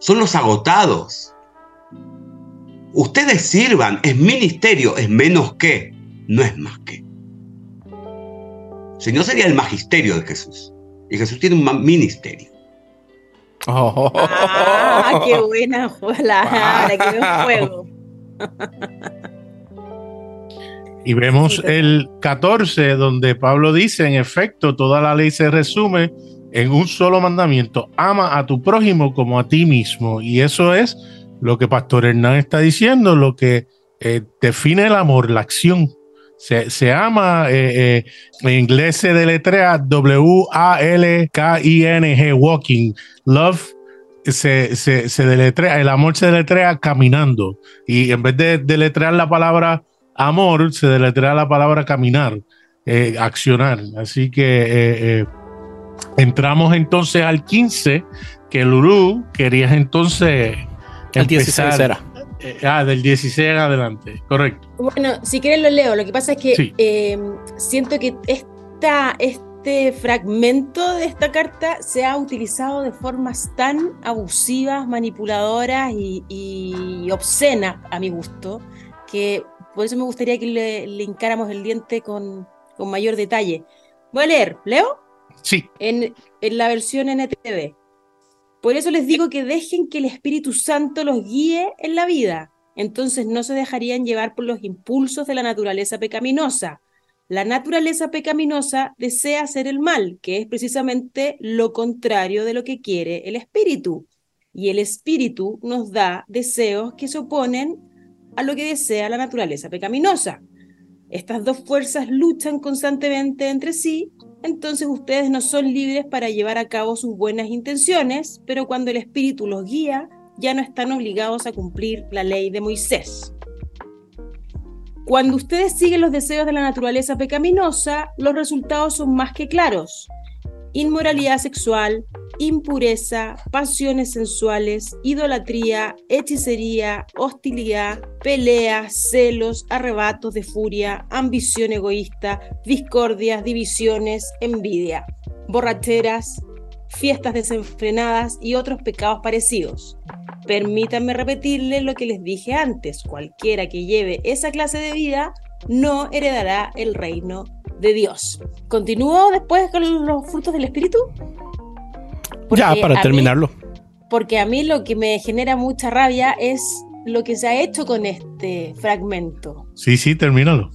B: Son los agotados. Ustedes sirvan, es ministerio, es menos que, no es más que. Si no sería el magisterio de Jesús. Y Jesús tiene un ministerio.
C: Ah, qué buena qué juego.
A: Y vemos el 14, donde Pablo dice, en efecto, toda la ley se resume en un solo mandamiento, ama a tu prójimo como a ti mismo. Y eso es lo que Pastor Hernán está diciendo, lo que eh, define el amor, la acción. Se, ama, eh, eh, en inglés se deletrea W-A-L-K-I-N-G, walking. Love se, se, deletrea, el amor se deletrea caminando. Y en vez de deletrear la palabra amor, se deletrea la palabra caminar, eh, accionar. Así que Entramos entonces al 15, que Lulú querías entonces
D: el 16 era.
A: Eh, ah, del 16 en adelante, correcto.
C: Bueno, si quieres lo leo. Lo que pasa es que eh, siento que esta, este fragmento de esta carta se ha utilizado de formas tan abusivas, manipuladoras y, obscenas a mi gusto, que por eso me gustaría que le, le hincáramos el diente con, con mayor detalle. Voy a leer, ¿leo?
A: Sí.
C: En, en la versión NTV. Por eso les digo que dejen que el Espíritu Santo los guíe en la vida. Entonces no se dejarían llevar por los impulsos de la naturaleza pecaminosa. La naturaleza pecaminosa desea hacer el mal, que es precisamente lo contrario de lo que quiere el Espíritu. Y el Espíritu nos da deseos que se oponen a lo que desea la naturaleza pecaminosa. Estas dos fuerzas luchan constantemente entre sí entonces ustedes no son libres para llevar a cabo sus buenas intenciones, pero cuando el Espíritu los guía, ya no están obligados a cumplir la ley de Moisés. Cuando ustedes siguen los deseos de la naturaleza pecaminosa, los resultados son más que claros inmoralidad sexual, impureza, pasiones sensuales, idolatría, hechicería, hostilidad, peleas, celos, arrebatos de furia, ambición egoísta, discordias, divisiones, envidia, borracheras, fiestas desenfrenadas y otros pecados parecidos. Permítanme repetirles lo que les dije antes, cualquiera que lleve esa clase de vida no heredará el reino de Dios. ¿Continúo después con los frutos del Espíritu?
D: Ya, para terminarlo.
C: porque a mí lo que me genera mucha rabia es lo que se ha hecho con este fragmento.
A: Sí, sí, termínalo.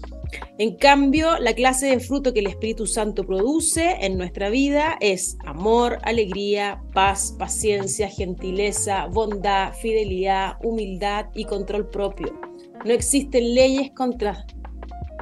C: En cambio, la clase de fruto que el Espíritu Santo produce en nuestra vida es amor, alegría, paz, paciencia, gentileza, bondad, fidelidad, humildad y control propio. No existen leyes contra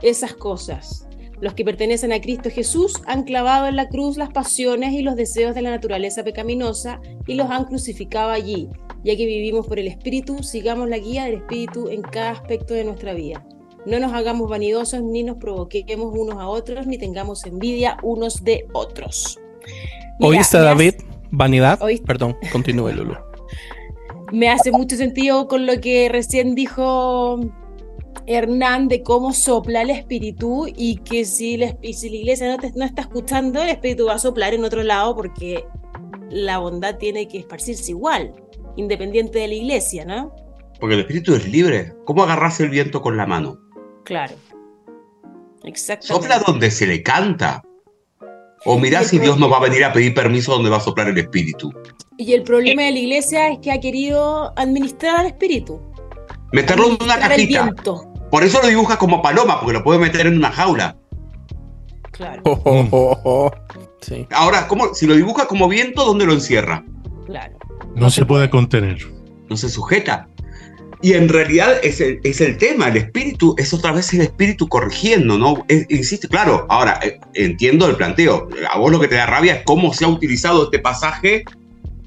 C: esas cosas. Los que pertenecen a Cristo Jesús han clavado en la cruz las pasiones y los deseos de la naturaleza pecaminosa y los han crucificado allí. Ya que vivimos por el Espíritu, sigamos la guía del Espíritu en cada aspecto de nuestra vida. No nos hagamos vanidosos, ni nos provoquemos unos a otros, ni tengamos envidia unos de otros.
D: ¿Oíste, David? ¿Vanidad? Perdón, continúe, Lulu.
C: Me hace mucho sentido con lo que recién dijo Hernán de cómo sopla el espíritu y que si, la, iglesia no, no está escuchando, el espíritu va a soplar en otro lado porque la bondad tiene que esparcirse igual, independiente de la iglesia, ¿no?
B: Porque el espíritu es libre. ¿Cómo agarras el viento con la mano?
C: Claro. Exactamente.
B: Sopla donde se le canta. O mirá si Dios nos va a venir a pedir permiso donde va a soplar el espíritu.
C: Y el problema de la iglesia es que ha querido administrar al espíritu.
B: Meterlo en una cajita. Por eso lo dibujas como paloma, porque lo puedes meter en una jaula.
C: Claro.
B: sí. Ahora, ¿cómo, si lo dibujas como viento, ¿dónde lo encierra?
C: Claro.
A: No, se, puede contener.
B: No se sujeta. Y en realidad es el, es el, tema, el espíritu es otra vez el espíritu corrigiendo, ¿no? insiste, claro, ahora eh, entiendo el planteo. A vos lo que te da rabia es cómo se ha utilizado este pasaje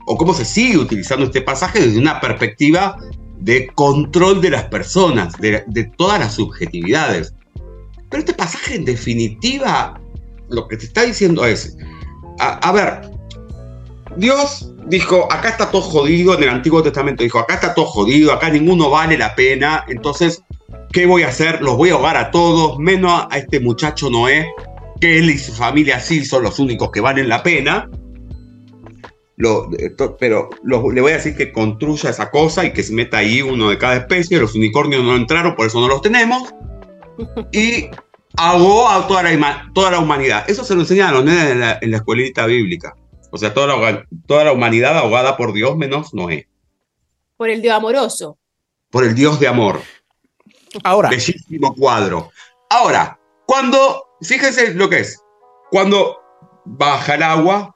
B: o cómo se sigue utilizando este pasaje desde una perspectiva de control de las personas, de, todas las subjetividades. Pero este pasaje en definitiva lo que te está diciendo es, a, ver, Dios dijo, acá está todo jodido, en el Antiguo Testamento dijo, acá está todo jodido, acá ninguno vale la pena, entonces, ¿qué voy a hacer? Los voy a ahogar a todos, menos a este muchacho Noé, que él y su familia sí son los únicos que valen la pena pero le voy a decir que construya esa cosa y que se meta ahí uno de cada especie. Los unicornios no entraron, por eso no los tenemos. Y ahogó a toda la, toda la humanidad. Eso se lo enseñan a los nenes en la, escuelita bíblica. O sea, toda la, toda la humanidad ahogada por Dios menos Noé.
C: Por el Dios amoroso.
B: Por el Dios de amor.
D: Ahora.
B: Bellísimo cuadro. Ahora, cuando, fíjense lo que es, cuando baja el agua,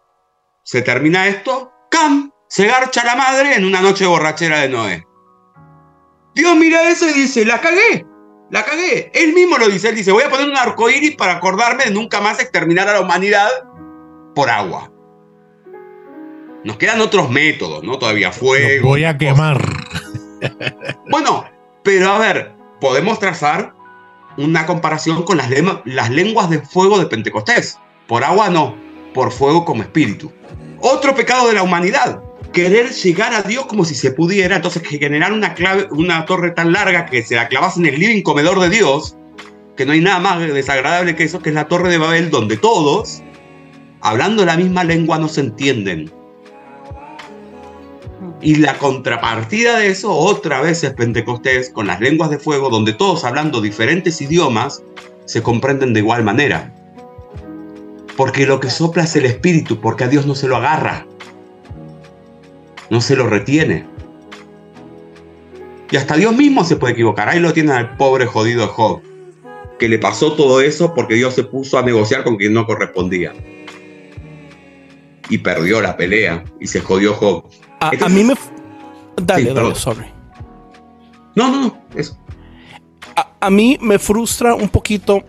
B: se termina esto, ¡cam! Se garcha la madre en una noche borrachera de Noé. Dios mira eso y dice, la cagué, la cagué. Él mismo lo dice, él dice, voy a poner un arco iris para acordarme de nunca más exterminar a la humanidad por agua. Nos quedan otros métodos, ¿no? Todavía fuego.
A: voy a quemar.
B: Bueno, pero a ver, podemos trazar una comparación con las, las lenguas de fuego de Pentecostés. Por agua no, por fuego como espíritu. Otro pecado de la humanidad, querer llegar a Dios como si se pudiera, entonces generar una, clave, una torre tan larga que se la clavas en el living comedor de Dios, que no hay nada más desagradable que eso, que es la torre de Babel, donde todos, hablando la misma lengua, no se entienden. Y la contrapartida de eso, otra vez es Pentecostés, con las lenguas de fuego, donde todos hablando diferentes idiomas, se comprenden de igual manera. Porque lo que sopla es el espíritu, porque a Dios no se lo agarra no se lo retiene. Y hasta Dios mismo se puede equivocar. Ahí lo tiene al pobre jodido Job, que le pasó todo eso porque Dios se puso a negociar con quien no correspondía. Y perdió la pelea y se jodió Job.
D: A, mí me... Dale, dale, sorry.
B: No, no, no, eso.
D: A, mí me frustra un poquito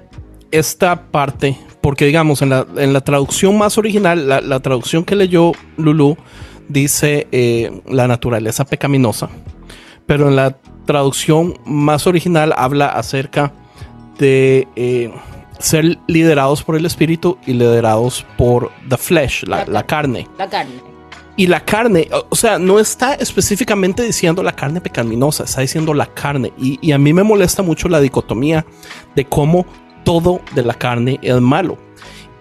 D: esta parte, porque digamos, en la, en la traducción más original, la, la traducción que leyó Lulu, dice eh, la naturaleza pecaminosa, pero en la traducción más original habla acerca de eh, ser liderados por el espíritu y liderados por the flesh, la, carne.
C: La carne.
D: Y la carne, o sea, no está específicamente diciendo la carne pecaminosa, está diciendo la carne. Y, y a mí me molesta mucho la dicotomía de cómo todo de la carne es malo.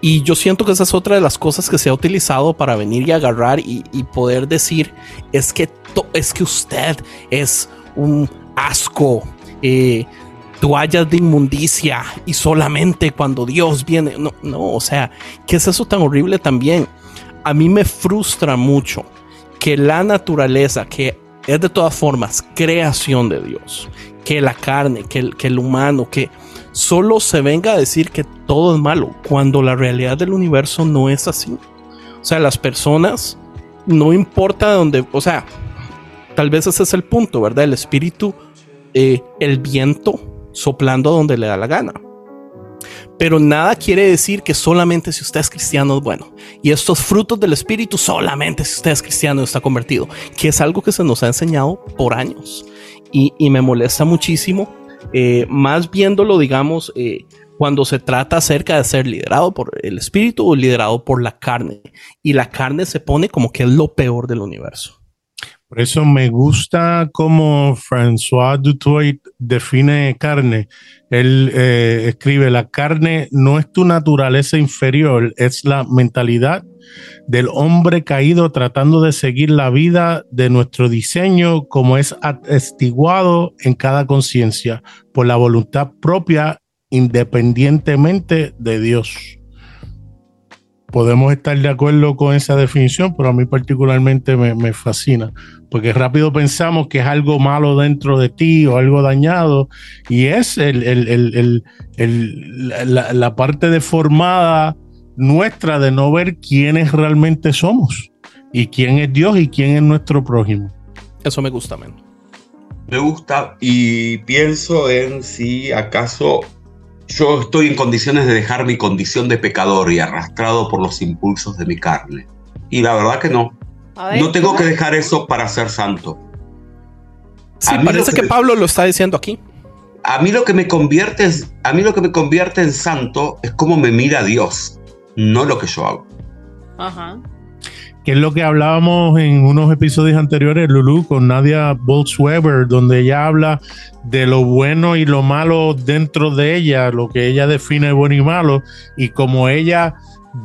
D: Y yo siento que esa es otra de las cosas que se ha utilizado para venir y agarrar y, poder decir, es que, es que usted es un asco, eh, toallas de inmundicia y solamente cuando Dios viene. No, no, o sea, ¿qué es eso tan horrible también? A mí me frustra mucho que la naturaleza, que es de todas formas creación de Dios, que la carne, que el, que el humano, que solo se venga a decir que todo es malo, cuando la realidad del universo no es así. O sea, las personas, no importa dónde, o sea, tal vez ese es el punto, ¿verdad? El espíritu, eh, el viento soplando donde le da la gana. Pero nada quiere decir que solamente si usted es cristiano es bueno. Y estos frutos del espíritu solamente si usted es cristiano está convertido. Que es algo que se nos ha enseñado por años. Y, y me molesta muchísimo eh, más viéndolo, digamos, eh, cuando se trata acerca de ser liderado por el espíritu o liderado por la carne. Y la carne se pone como que es lo peor del universo.
A: Por eso me gusta cómo François Dutoit define carne. Él eh, escribe, la carne no es tu naturaleza inferior, es la mentalidad del hombre caído tratando de seguir la vida de nuestro diseño como es atestiguado en cada conciencia por la voluntad propia independientemente de Dios. Podemos estar de acuerdo con esa definición, pero a mí particularmente me, fascina, porque rápido pensamos que es algo malo dentro de ti o algo dañado, y es el, la, la parte deformada nuestra de no ver quiénes realmente somos y quién es Dios y quién es nuestro prójimo.
D: Eso me gusta, men.
B: Me gusta y pienso en si acaso yo estoy en condiciones de dejar mi condición de pecador y arrastrado por los impulsos de mi carne. Y la verdad que no. no tengo que dejar eso para ser santo.
D: Sí, parece que, que, Pablo lo está diciendo aquí.
B: A mí lo que me convierte, a mí lo que me convierte en santo es cómo me mira Dios no lo que yo hago.
A: Ajá. Que es lo que hablábamos en unos episodios anteriores, Lulu, con Nadia Boltzweber, donde ella habla de lo bueno y lo malo dentro de ella, lo que ella define bueno y malo, y como ella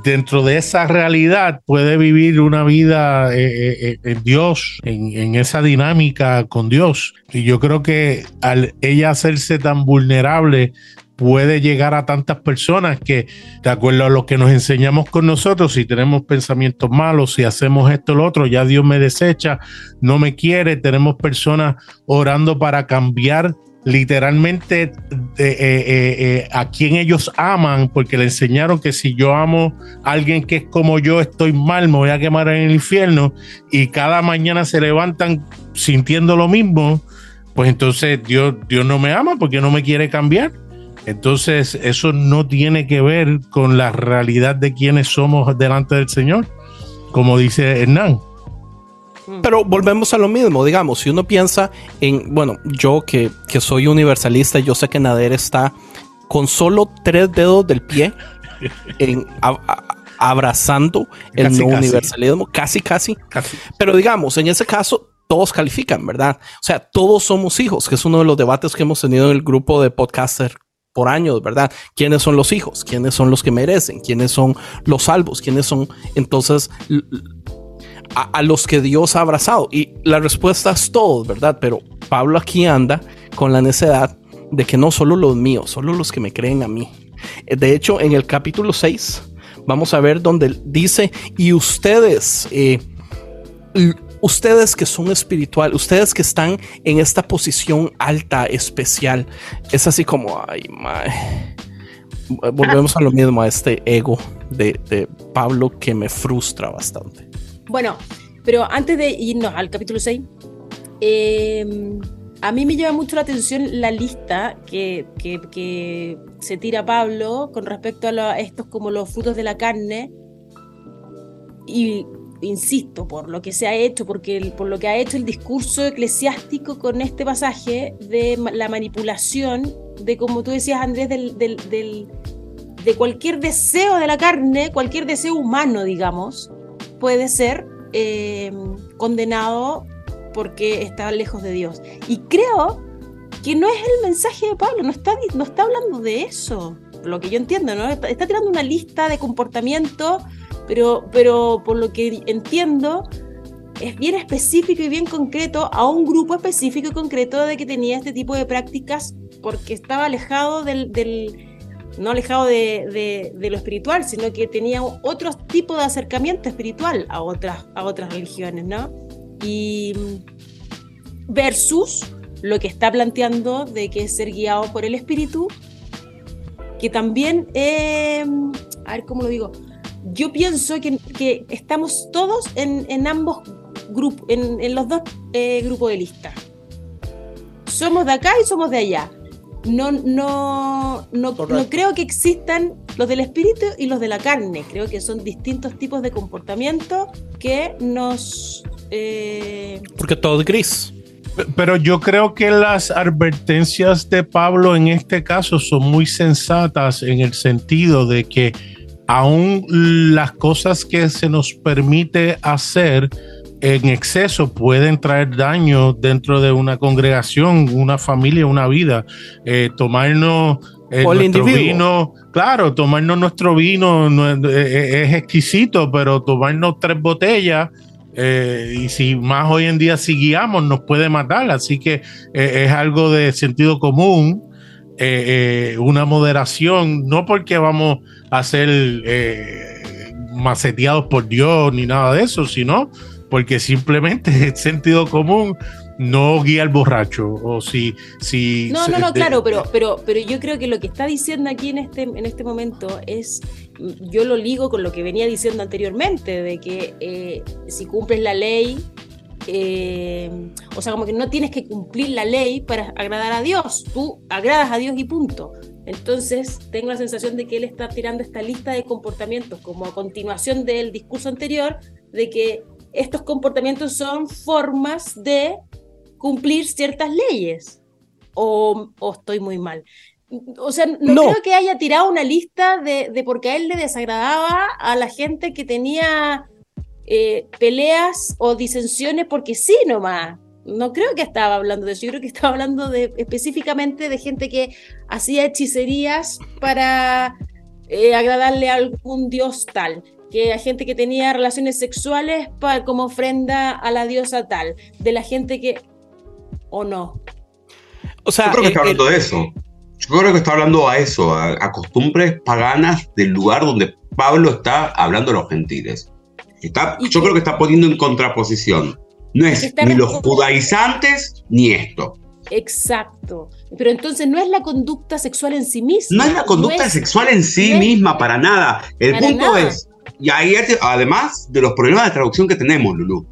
A: dentro de esa realidad puede vivir una vida eh, eh, eh, en Dios, en, en, esa dinámica con Dios. Y yo creo que al ella hacerse tan vulnerable puede llegar a tantas personas que, de acuerdo a lo que nos enseñamos con nosotros, si tenemos pensamientos malos, si hacemos esto o lo otro, ya Dios me desecha, no me quiere, tenemos personas orando para cambiar literalmente eh, eh, eh, a quien ellos aman, porque le enseñaron que si yo amo a alguien que es como yo, estoy mal, me voy a quemar en el infierno, y cada mañana se levantan sintiendo lo mismo, pues entonces Dios, Dios no me ama porque no me quiere cambiar. Entonces, eso no tiene que ver con la realidad de quienes somos delante del Señor, como dice Hernán.
D: Mm. Pero volvemos a lo mismo, digamos, si uno piensa en, bueno, yo que, soy universalista, yo sé que Nader está con solo tres dedos del pie abrazando el no universalismo, casi, casi, Pero digamos, en ese caso, todos califican, ¿verdad? O sea, todos somos hijos, que es uno de los debates que hemos tenido en el grupo de podcaster por años, ¿verdad? ¿Quiénes son los hijos? ¿Quiénes son los que merecen? ¿Quiénes son los salvos? ¿Quiénes son entonces a, los que Dios ha abrazado? Y la respuesta es todos, ¿verdad? Pero Pablo aquí anda con la necedad de que no solo los míos, solo los que me creen a mí. De hecho, en el capítulo 6 vamos a ver donde dice, y ustedes, eh, ustedes que son espiritual, ustedes que están en esta posición alta, especial, es así como, ay, mae. Volvemos a lo mismo, a este ego de, Pablo que me frustra bastante.
C: Bueno, pero antes de irnos al capítulo 6, eh, a mí me llama mucho la atención la lista que, se tira Pablo con respecto a, estos como los frutos de la carne. Y insisto, por lo que se ha hecho, porque por lo que ha hecho el discurso eclesiástico con este pasaje de la manipulación, de como tú decías, Andrés, del, de cualquier deseo de la carne, cualquier deseo humano, digamos, puede ser eh, condenado porque está lejos de Dios. Y creo que no es el mensaje de Pablo, no está, no está hablando de eso, lo que yo entiendo, ¿no? Está, tirando una lista de comportamiento, pero, pero por lo que entiendo, es bien específico y bien concreto a un grupo específico y concreto de que tenía este tipo de prácticas porque estaba alejado del, no alejado de, lo espiritual, sino que tenía otro tipo de acercamiento espiritual a otras, a otras religiones, ¿no? y versus lo que está planteando de que es ser guiado por el espíritu, que también, eh, a ver cómo lo digo, yo pienso que, que estamos todos en, en ambos grupos, en, en, los dos eh, grupos de lista. Somos de acá y somos de allá. No, no, no, no, creo que existan los del espíritu y los de la carne. Creo que son distintos tipos de comportamiento que nos
D: eh, Porque todo es gris.
A: Pero yo creo que las advertencias de Pablo en este caso son muy sensatas en el sentido de que aún las cosas que se nos permite hacer en exceso pueden traer daño dentro de una congregación, una familia, una vida. Eh, tomarnos eh, nuestro vino, claro, tomarnos nuestro vino es exquisito, pero tomarnos tres botellas eh, y si más hoy en día si guiamos nos puede matar, así que eh, es algo de sentido común, eh, una moderación, no porque vamos a ser maceteados por Dios ni nada de eso, sino porque simplemente es sentido común no guía al borracho o si si
C: no no no claro pero pero pero yo creo que lo que está diciendo aquí en este en este momento es yo lo ligo con lo que venía diciendo anteriormente de que eh, si cumples la ley eh, o sea como que no tienes que cumplir la ley para agradar a Dios tú agradas a Dios y punto entonces tengo la sensación de que él está tirando esta lista de comportamientos como a continuación del discurso anterior de que estos comportamientos son formas de cumplir ciertas leyes. O, estoy muy mal. O sea, no, creo que haya tirado una lista de, de, porque a él le desagradaba a la gente que tenía eh, peleas o disensiones porque sí nomás. No creo que estaba hablando de eso, yo creo que estaba hablando de, específicamente de gente que hacía hechicerías para eh, agradarle a algún dios tal que hay gente que tenía relaciones sexuales para, como ofrenda a la diosa tal, de la gente que o no.
B: O sea, yo creo que está hablando de eso. Yo creo que está hablando a eso, a, costumbres paganas del lugar donde Pablo está hablando a los gentiles. Está, yo creo que está poniendo en contraposición. No es ni los judaizantes ni esto.
C: Exacto. Pero entonces no es la conducta sexual en sí misma.
B: No es la conducta sexual en sí misma, para nada. El punto es, y ahí además de los problemas de traducción que tenemos, Lulu,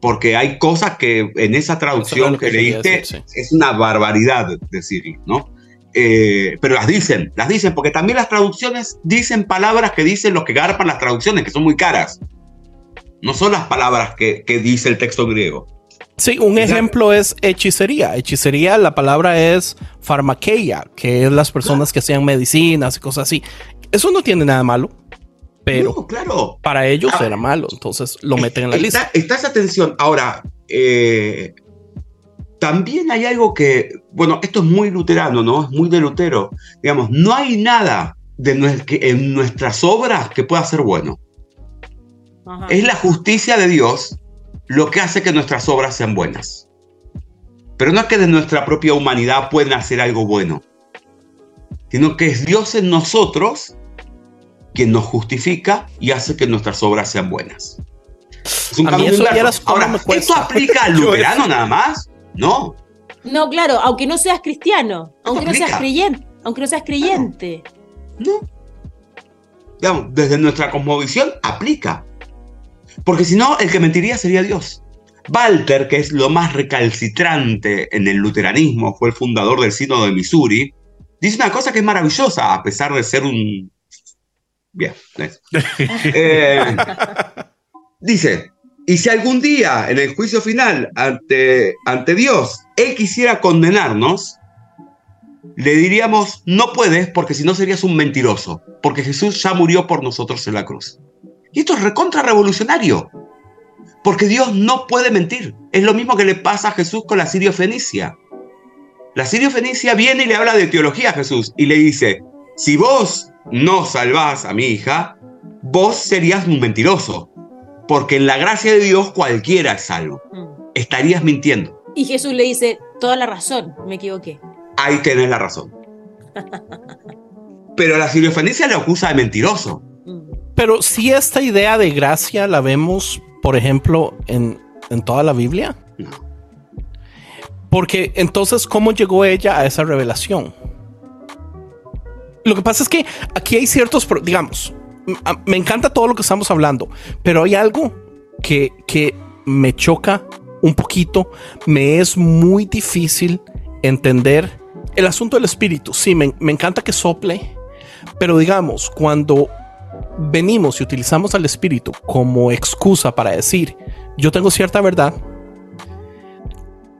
B: porque hay cosas que en esa traducción que, leíste es una barbaridad decir, ¿no? Eh, pero las dicen, las dicen, porque también las traducciones dicen palabras que dicen los que garpan las traducciones, que son muy caras. No son las palabras que, que dice el texto griego.
D: Sí, un ejemplo es hechicería. Hechicería, la palabra es farmaqueia, que es las personas que hacían medicinas y cosas así. Eso no tiene nada malo pero claro. para ellos ah, era malo, entonces lo meten en la lista.
B: Está esa tensión. Ahora, eh, también hay algo que, bueno, esto es muy luterano, ¿no? Es muy de Lutero. Digamos, no hay nada de en nuestras obras que pueda ser bueno. Es la justicia de Dios lo que hace que nuestras obras sean buenas. Pero no es que de nuestra propia humanidad puedan hacer algo bueno, sino que es Dios en nosotros quien nos justifica y hace que nuestras obras sean buenas. Es un cambio Ahora, ¿esto aplica al luterano nada más? No.
C: No, claro, aunque no seas cristiano, aunque no, seas creyente, aunque no seas creyente.
B: No. Digamos, desde nuestra cosmovisión aplica. Porque si no, el que mentiría sería Dios. Walter, que es lo más recalcitrante en el luteranismo, fue el fundador del Sínodo de Missouri, dice una cosa que es maravillosa, a pesar de ser un... Bien. Eh, dice, y si algún día en el juicio final ante, ante Dios Él quisiera condenarnos, le diríamos, no puedes porque si no serías un mentiroso, porque Jesús ya murió por nosotros en la cruz. Y esto es recontra revolucionario, porque Dios no puede mentir. Es lo mismo que le pasa a Jesús con la Sirio Fenicia. La Sirio Fenicia viene y le habla de teología a Jesús y le dice, si vos no salvás a mi hija, vos serías un mentiroso porque en la gracia de Dios cualquiera es salvo. Mm. Estarías mintiendo.
C: Y Jesús le dice, toda la razón, me equivoqué.
B: Ahí tenés la razón. Pero la Fenicia le acusa de mentiroso.
D: Pero si esta idea de gracia la vemos, por ejemplo, en, en toda la Biblia. No. Porque entonces, ¿cómo llegó ella a esa revelación? Lo que pasa es que aquí hay ciertos, digamos, me encanta todo lo que estamos hablando, pero hay algo que, que me choca un poquito. Me es muy difícil entender el asunto del espíritu. Sí, me, me encanta que sople, pero digamos, cuando venimos y utilizamos al espíritu como excusa para decir yo tengo cierta verdad,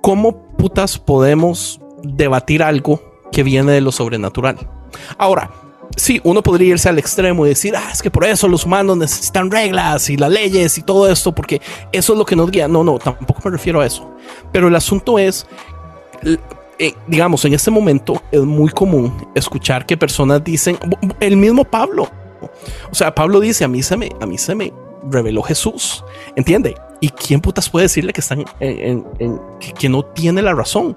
D: ¿cómo putas podemos debatir algo que viene de lo sobrenatural? Ahora, sí, uno podría irse al extremo y decir, ah, es que por eso los humanos necesitan reglas y las leyes y todo esto, porque eso es lo que nos guía. No, no, tampoco me refiero a eso. Pero el asunto es, eh, digamos, en este momento es muy común escuchar que personas dicen, el mismo Pablo, o sea, Pablo dice, a mí se me, a mí se me reveló Jesús, ¿entiende? ¿Y quién putas puede decirle que están en, que no tiene la razón?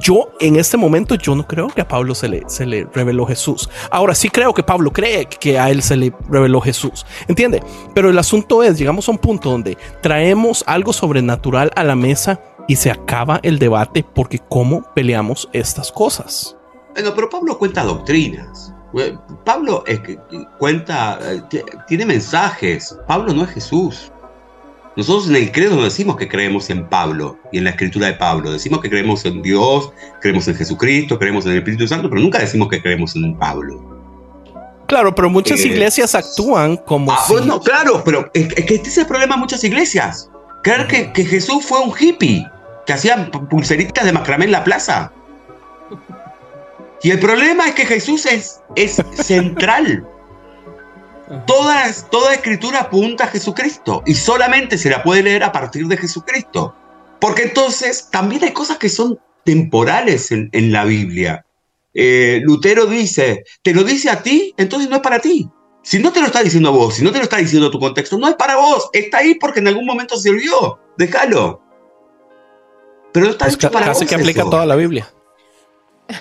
D: Yo en este momento yo no creo que a Pablo se le, se le reveló Jesús. Ahora sí creo que Pablo cree que a él se le reveló Jesús. ¿Entiende? Pero el asunto es, llegamos a un punto donde traemos algo sobrenatural a la mesa y se acaba el debate porque cómo peleamos estas cosas.
B: Bueno, pero Pablo cuenta doctrinas. Pablo es que cuenta, eh, tiene mensajes. Pablo no es Jesús. Nosotros en el credo no decimos que creemos en Pablo y en la escritura de Pablo. Decimos que creemos en Dios, creemos en Jesucristo, creemos en el Espíritu Santo, pero nunca decimos que creemos en Pablo.
D: Claro, pero muchas eh, iglesias actúan como
B: ah, Bueno, claro, pero es, que este es el problema de muchas iglesias. Creer que, que Jesús fue un hippie que hacía pulseritas de macramé en la plaza. Y el problema es que Jesús es, es central. Toda, toda escritura apunta a Jesucristo y solamente se la puede leer a partir de Jesucristo. Porque entonces también hay cosas que son temporales en, la Biblia. Eh, Lutero dice, te lo dice a ti, entonces no es para ti. Si no te lo está diciendo a vos, si no te lo está diciendo tu contexto, no es para vos. Está ahí porque en algún momento sirvió. Déjalo. Pero no está dicho para vos.
D: que aplica toda la Biblia.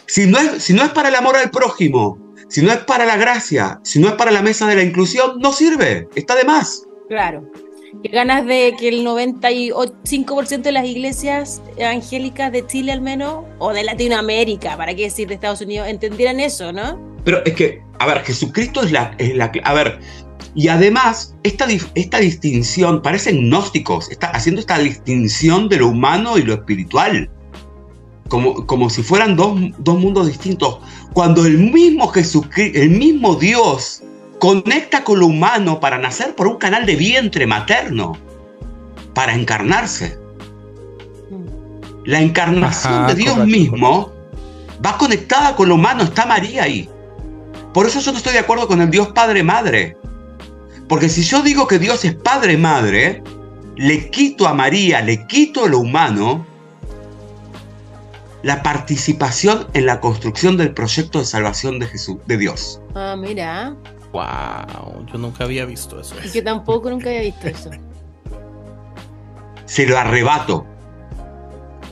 B: Si no, es, si no es para el amor al prójimo, si no es para la gracia, si no es para la mesa de la inclusión, no sirve, está de más.
C: Claro. Qué ganas de que el 95% de las iglesias evangélicas de Chile al menos, o de Latinoamérica, para qué decir de Estados Unidos, entendieran eso, ¿no?
B: Pero es que, a ver, Jesucristo es la... Es la a ver, y además, esta, esta distinción, parecen gnósticos, está haciendo esta distinción de lo humano y lo espiritual como, si fueran dos, mundos distintos. Cuando el mismo Jesucristo, el mismo Dios conecta con lo humano para nacer por un canal de vientre materno, para encarnarse. La encarnación de Dios mismo va conectada con lo humano, está María ahí. Por eso yo no estoy de acuerdo con el Dios Padre Madre. Porque si yo digo que Dios es padre y madre, le quito a María, le quito lo humano, la participación en la construcción del proyecto de salvación de Jesús, de Dios.
C: Ah, mira.
D: Wow, yo nunca había visto eso.
C: Y yo tampoco nunca había visto eso.
B: Se lo arrebato.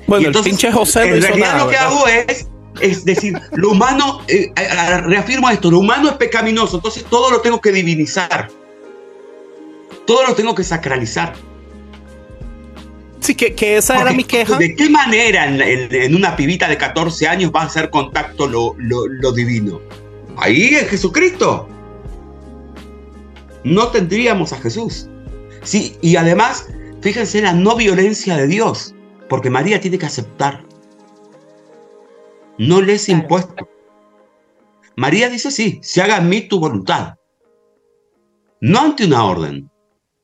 D: Bueno, el pinche José
B: En realidad lo que hago es, es decir, lo humano, eh, reafirmo esto, lo humano es pecaminoso, entonces todo lo tengo que divinizar. Todo lo tengo que sacralizar.
D: Sí, que, que esa era mi queja.
B: ¿De qué manera en, una pibita de 14 años va a hacer contacto lo, lo divino? Ahí en Jesucristo. No tendríamos a Jesús. Sí, y además, fíjense la no violencia de Dios, porque María tiene que aceptar. No le es impuesto. María dice sí, se haga en mí tu voluntad. No ante una orden,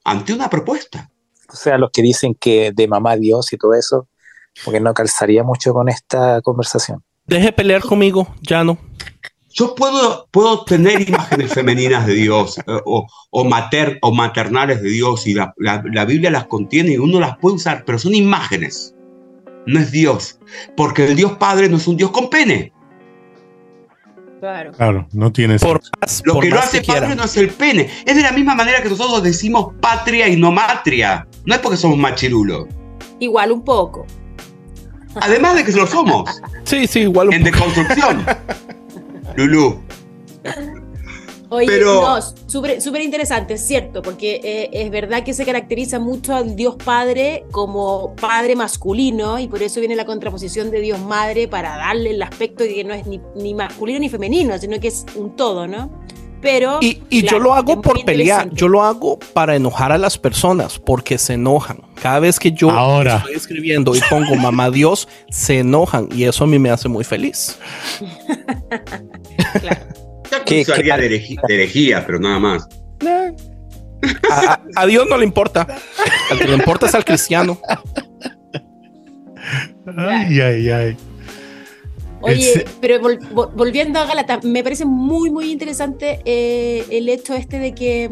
B: ante una propuesta.
E: O sea, los que dicen que de mamá Dios y todo eso, porque no calzaría mucho con esta conversación.
D: Deje pelear conmigo, ya no.
B: Yo puedo, puedo tener imágenes femeninas de Dios eh, o, mater, o maternales de Dios y la, la, Biblia las contiene y uno las puede usar, pero son imágenes, no es Dios, porque el Dios Padre no es un Dios con pene.
A: Claro. Claro, no tiene
B: por Lo que lo hace padre no es el pene. Es de la misma manera que nosotros decimos patria y no matria. No es porque somos machirulos.
C: Igual un poco.
B: Además de que lo somos.
D: sí, sí, igual un
B: en poco. En deconstrucción. Lulu.
C: Oye, Pero... súper interesante, es cierto, porque eh, es verdad que se caracteriza mucho al Dios Padre como padre masculino y por eso viene la contraposición de Dios Madre para darle el aspecto de que no es ni, masculino ni femenino, sino que es un todo, ¿no? Pero,
D: y, yo lo hago por pelear, yo lo hago para enojar a las personas, porque se enojan. Cada vez que yo estoy escribiendo y pongo mamá Dios, se enojan y eso a mí me hace muy feliz.
B: claro. ¿Qué, de, herejía, pero nada más.
D: A, Dios no le importa. Al que le importa es al cristiano.
A: Ay, ay, ay.
C: Oye, pero volviendo a Galata, me parece muy, muy interesante eh, el hecho este de que,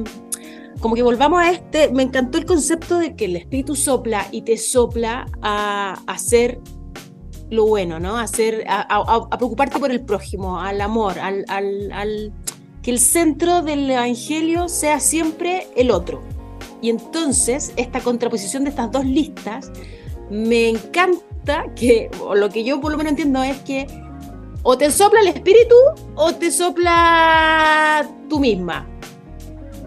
C: como que volvamos a este, me encantó el concepto de que el espíritu sopla y te sopla a hacer lo bueno, ¿no? A, hacer, a, preocuparte por el prójimo, al amor, al, al, que el centro del evangelio sea siempre el otro. Y entonces, esta contraposición de estas dos listas, me encanta que, o lo que yo por lo menos entiendo es que o te sopla el espíritu o te sopla tú misma.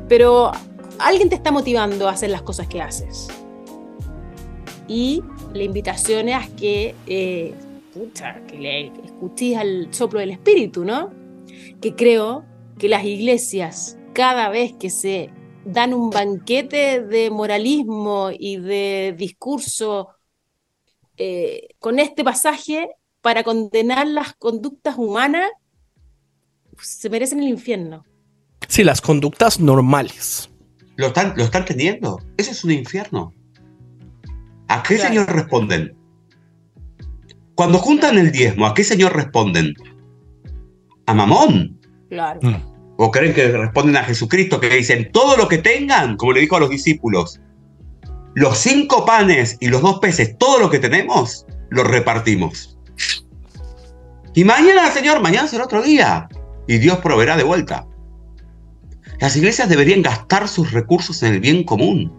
C: Pero alguien te está motivando a hacer las cosas que haces. Y la invitación es que, eh, que le escuches al soplo del espíritu, ¿no? Que creo que las iglesias, cada vez que se dan un banquete de moralismo y de discurso eh, con este pasaje para condenar las conductas humanas, se merecen el infierno.
D: Sí, las conductas normales.
B: Lo están, lo están teniendo. Eso es un infierno. ¿A qué señor responden? Cuando juntan el diezmo, ¿a qué señor responden? A Mamón.
C: Claro. Mm.
B: ¿O creen que responden a Jesucristo que dicen todo lo que tengan, como le dijo a los discípulos? Los cinco panes y los dos peces, todo lo que tenemos, lo repartimos. Y mañana, Señor, mañana será otro día. Y Dios proveerá de vuelta. Las iglesias deberían gastar sus recursos en el bien común.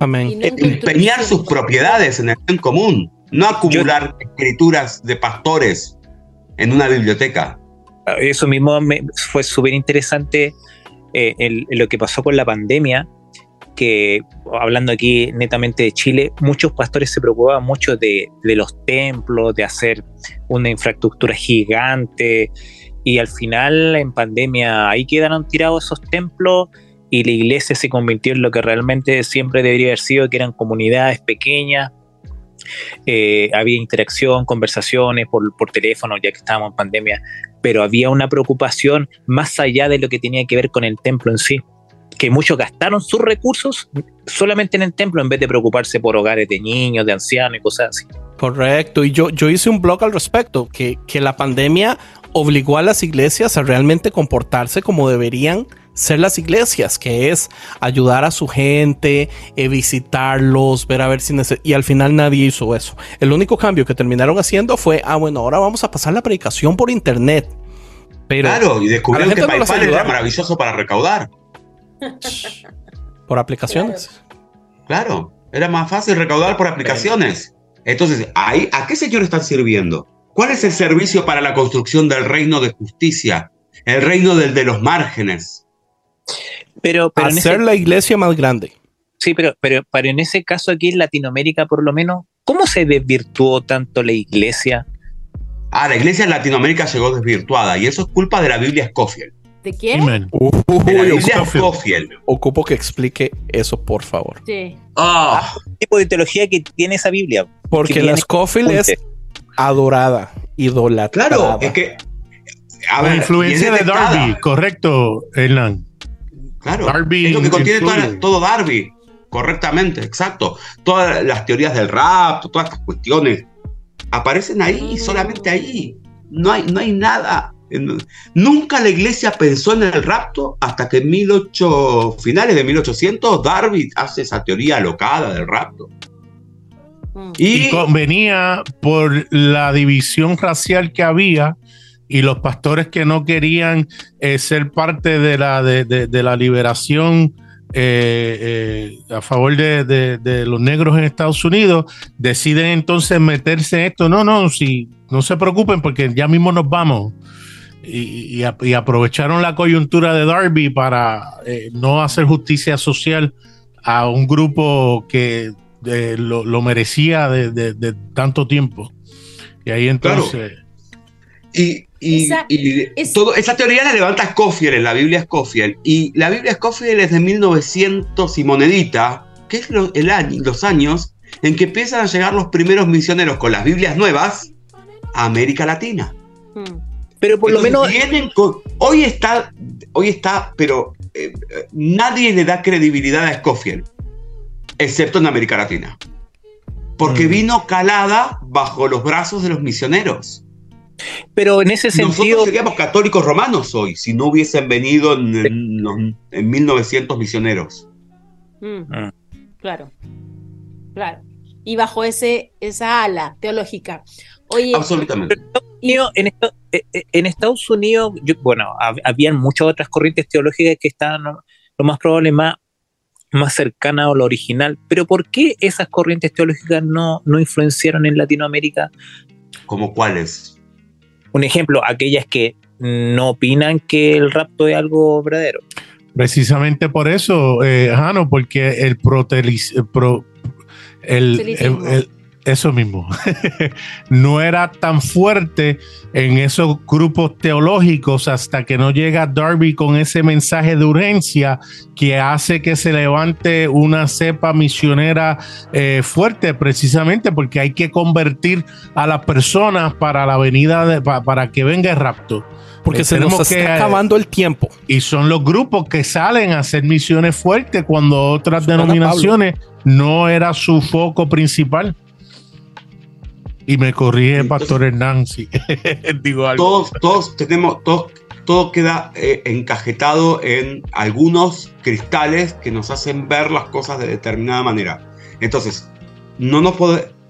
D: Amén.
B: Empeñar sus propiedades en el bien común, no acumular escrituras de pastores en una biblioteca.
E: Eso mismo fue súper interesante eh, lo que pasó con la pandemia, que hablando aquí netamente de Chile, muchos pastores se preocupaban mucho de, los templos, de hacer una infraestructura gigante, y al final en pandemia ahí quedaron tirados esos templos y la iglesia se convirtió en lo que realmente siempre debería haber sido, que eran comunidades pequeñas. Eh, había interacción, conversaciones por, por teléfono, ya que estábamos en pandemia, pero había una preocupación más allá de lo que tenía que ver con el templo en sí, que muchos gastaron sus recursos solamente en el templo en vez de preocuparse por hogares de niños, de ancianos y cosas así.
D: Correcto, y yo, yo hice un blog al respecto, que, que la pandemia obligó a las iglesias a realmente comportarse como deberían ser las iglesias, que es ayudar a su gente, eh, visitarlos, ver a ver si y al final nadie hizo eso. El único cambio que terminaron haciendo fue, ah, bueno, ahora vamos a pasar la predicación por internet.
B: Pero claro, y descubrieron que PayPal era maravilloso para recaudar.
D: Por aplicaciones.
B: Claro. era más fácil recaudar por aplicaciones. Entonces, ¿a qué señor están sirviendo? ¿Cuál es el servicio para la construcción del reino de justicia? El reino del de los márgenes.
D: Pero, pero hacer la iglesia más grande.
E: Sí, pero, pero, pero en ese caso aquí en Latinoamérica, por lo menos, ¿cómo se desvirtuó tanto la iglesia?
B: Ah, la iglesia en Latinoamérica llegó desvirtuada y eso es culpa de la Biblia Scofield.
C: ¿De quién?
B: Scofield.
D: Ocupo que explique eso, por favor.
C: Sí.
E: ¿Qué tipo de teología que tiene esa Biblia?
D: Porque la Scofield es adorada, idolatrada.
B: Claro, es que.
A: A ver, la influencia de Darby, correcto, Hernán.
B: Claro, Darby es lo que contiene todo Darby, correctamente, exacto. Todas las teorías del rap, todas estas cuestiones aparecen ahí, y solamente ahí. No hay, no hay nada. Nunca la iglesia pensó en el rapto hasta que en 18, finales de 1800 Darby hace esa teoría alocada del rapto.
A: Mm. Y, venía por la división racial que había y los pastores que no querían eh, ser parte de la, de, la liberación eh, eh, a favor de, los negros en Estados Unidos, deciden entonces meterse en esto. No, no, si no se preocupen porque ya mismo nos vamos. Y, aprovecharon la coyuntura de Darby para no hacer justicia social a un grupo que lo, merecía de, tanto tiempo. Y ahí entonces...
B: Y, esa, todo, esa teoría la levanta Scofield en la Biblia Scofield. Y la Biblia Scofield es de 1900 y monedita, que es el año, los años en que empiezan a llegar los primeros misioneros con las Biblias nuevas a América Latina.
E: Hmm. Pero por lo menos.
B: Vienen hoy está, hoy está, pero eh, nadie le da credibilidad a Scofield excepto en América Latina. Porque mm. vino calada bajo los brazos de los misioneros.
E: Pero en ese sentido.
B: Nosotros seríamos católicos romanos hoy si no hubiesen venido en, 1900 misioneros.
C: Mm. Ah. Claro, claro. Y bajo ese, esa ala teológica. Oye,
B: Absolutamente.
E: En, eh, eh, en Estados Unidos, bueno, habían muchas otras corrientes teológicas que estaban lo más probable más más cercana a lo original. Pero ¿por qué esas corrientes teológicas no, no influenciaron en Latinoamérica?
B: ¿Como cuáles?
E: Un ejemplo, aquellas que no opinan que el rapto es algo verdadero.
A: Precisamente por eso, eh, Jano, porque el, el, eso mismo, no era tan fuerte en esos grupos teológicos hasta que no llega Darby con ese mensaje de urgencia que hace que se levante una cepa misionera eh, fuerte, precisamente porque hay que convertir a las personas para la venida, de, para que venga el rapto.
D: Porque se nos está acabando el tiempo.
A: Y son los grupos que salen a hacer misiones fuertes cuando otras denominaciones no era su foco principal. Y me corrige Pastor Hernán
B: digo Todos, todos tenemos, todos, todo queda eh, encajetado en algunos cristales que nos hacen ver las cosas de determinada manera. Entonces, no nos,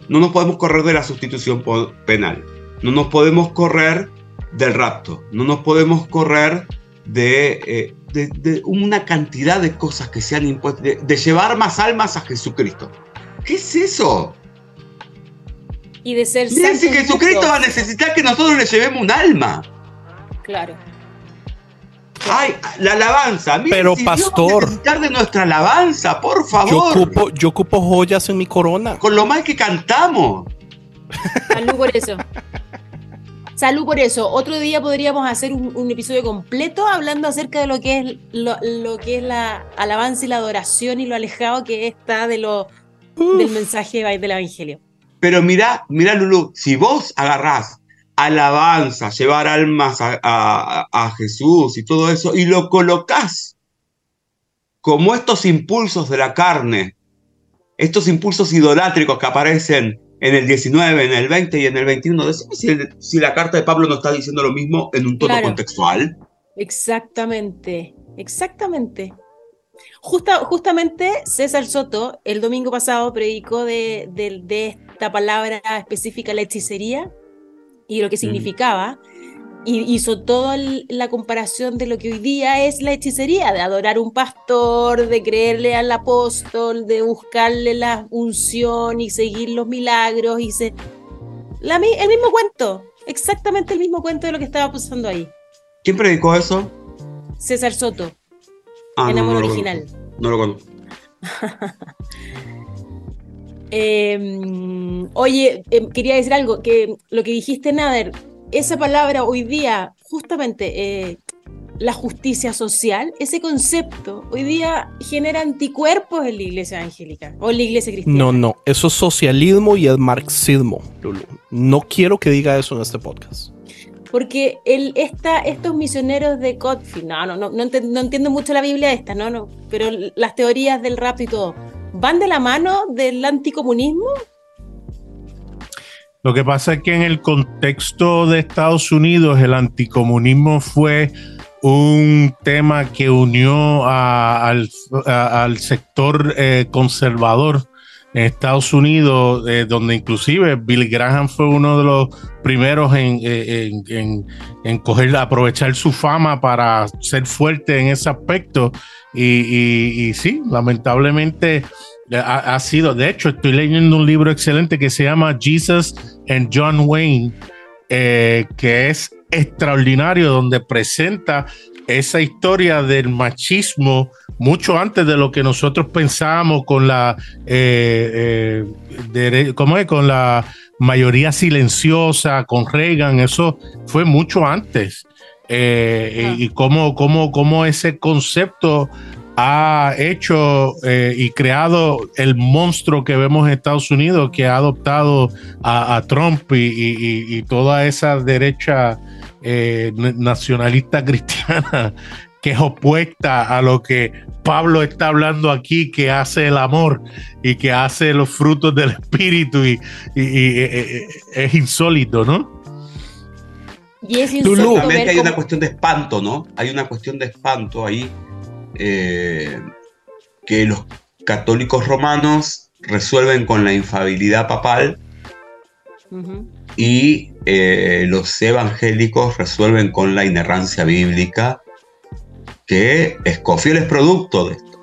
B: no nos podemos correr de la sustitución penal, no nos podemos correr del rapto, no nos podemos correr de, eh, una cantidad de cosas que se han impuesto, de llevar más almas a Jesucristo. ¿Qué es eso?
C: Y de ser
B: si Jesucristo va a necesitar que nosotros le llevemos un alma.
C: Claro.
B: Ay, la alabanza.
D: Pero pastor.
B: necesitar de nuestra alabanza, por favor.
D: Yo ocupo, yo ocupo joyas en mi corona.
B: Con lo mal que cantamos.
C: Salud por eso. Salud por eso. Otro día podríamos hacer un, episodio completo hablando acerca de lo que es lo, que es la alabanza y la adoración y lo alejado que está de lo, del mensaje del evangelio.
B: Pero mira, mira Lulu, si vos agarrás alabanza, llevar almas a, Jesús y todo eso, y lo colocás como estos impulsos de la carne, estos impulsos idolátricos que aparecen en el 19, en el 20 y en el 21, decimos si, la carta de Pablo no está diciendo lo mismo en un tono contextual.
C: Exactamente. exactamente. Justa, justamente César Soto el domingo pasado predicó de, esta palabra específica, la hechicería, y lo que significaba y hizo toda la comparación de lo que hoy día es la hechicería, de adorar un pastor, de creerle al apóstol, de buscarle la unción y seguir los milagros. Y se... la, el mismo cuento, exactamente el mismo cuento de lo que estaba pasando ahí.
B: ¿Quién predicó eso?
C: César Soto, ah, en Amor Original.
B: no lo conozco.
C: Em, oye, em, quería decir algo, que lo que dijiste, Nader, esa palabra hoy día, justamente eh, la justicia social, ese concepto hoy día genera anticuerpos en la iglesia angélica o en la iglesia cristiana.
D: No, no, eso es socialismo y es marxismo, Lulu. No quiero que diga eso en este podcast.
C: Porque el, esta, estos misioneros de Codfield, no, no, no, no, entiendo mucho la Biblia esta, no, no, pero las teorías del rapto y todo, ¿van de la mano del anticomunismo?
A: Lo que pasa es que en el contexto de Estados Unidos el anticomunismo fue un tema que unió al, sector eh, conservador en Estados Unidos, eh, donde inclusive Billy Graham fue uno de los primeros en, eh, aprovechar su fama para ser fuerte en ese aspecto. Y, y sí, lamentablemente ha, sido, de hecho, estoy leyendo un libro excelente que se llama Jesus and John Wayne, eh, que es extraordinario, donde presenta esa historia del machismo mucho antes de lo que nosotros pensábamos con la, eh, eh, ¿cómo es? Con la mayoría silenciosa, con Reagan, eso fue mucho antes. Y cómo, cómo, cómo ese concepto ha hecho eh, y creado el monstruo que vemos en Estados Unidos, que ha adoptado a, Trump y, toda esa derecha eh, nacionalista cristiana que es opuesta a lo que Pablo está hablando aquí, que hace el amor y que hace los frutos del espíritu y, eh, es insólito, ¿no?
B: Y es insólito. También hay una cuestión de espanto, ¿no? Hay una cuestión de espanto ahí eh, que los católicos romanos resuelven con la infabilidad papal y eh, los evangélicos resuelven con la inerrancia bíblica, que Escofiel es producto de esto.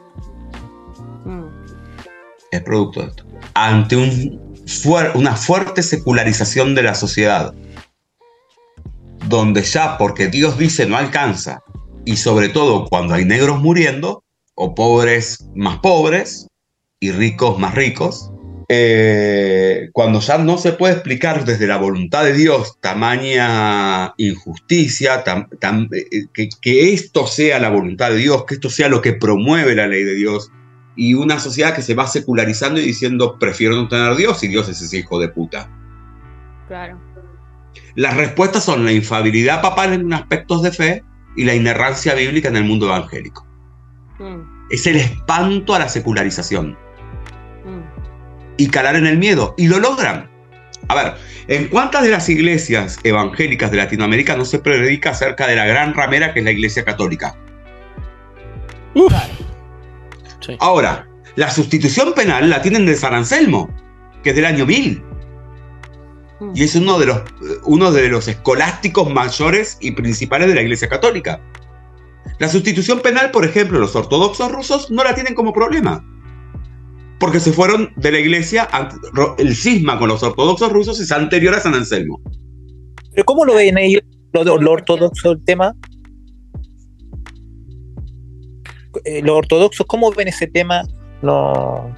B: Es producto de esto. Ante una fuerte secularización de la sociedad, donde ya porque Dios dice no alcanza, y sobre todo cuando hay negros muriendo, o pobres más pobres y ricos más ricos, eh, cuando ya no se puede explicar desde la voluntad de Dios tamaña injusticia, eh, que, que, esto sea la voluntad de Dios, que esto sea lo que promueve la ley de Dios, y una sociedad que se va secularizando y diciendo prefiero no tener Dios y Dios es ese hijo de puta.
C: Claro.
B: Las respuestas son la infabilidad papal en aspectos de fe y la inerrancia bíblica en el mundo evangélico. Mm. Es el espanto a la secularización. Mm. Y calar en el miedo. Y lo logran. A ver, ¿en cuántas de las iglesias evangélicas de Latinoamérica no se predica acerca de la gran ramera que es la iglesia católica? Ahora, la sustitución penal la tienen de San Anselmo, que es del año 1000 y es uno de, los, uno de los escolásticos mayores y principales de la Iglesia Católica. La sustitución penal, por ejemplo, los ortodoxos rusos no la tienen como problema. Porque se fueron de la iglesia, el cisma con los ortodoxos rusos es anterior a San Anselmo.
E: ¿Pero cómo lo ven ellos, lo, lo ortodoxo, el tema? Eh, los ortodoxos, ¿cómo ven ese tema? No,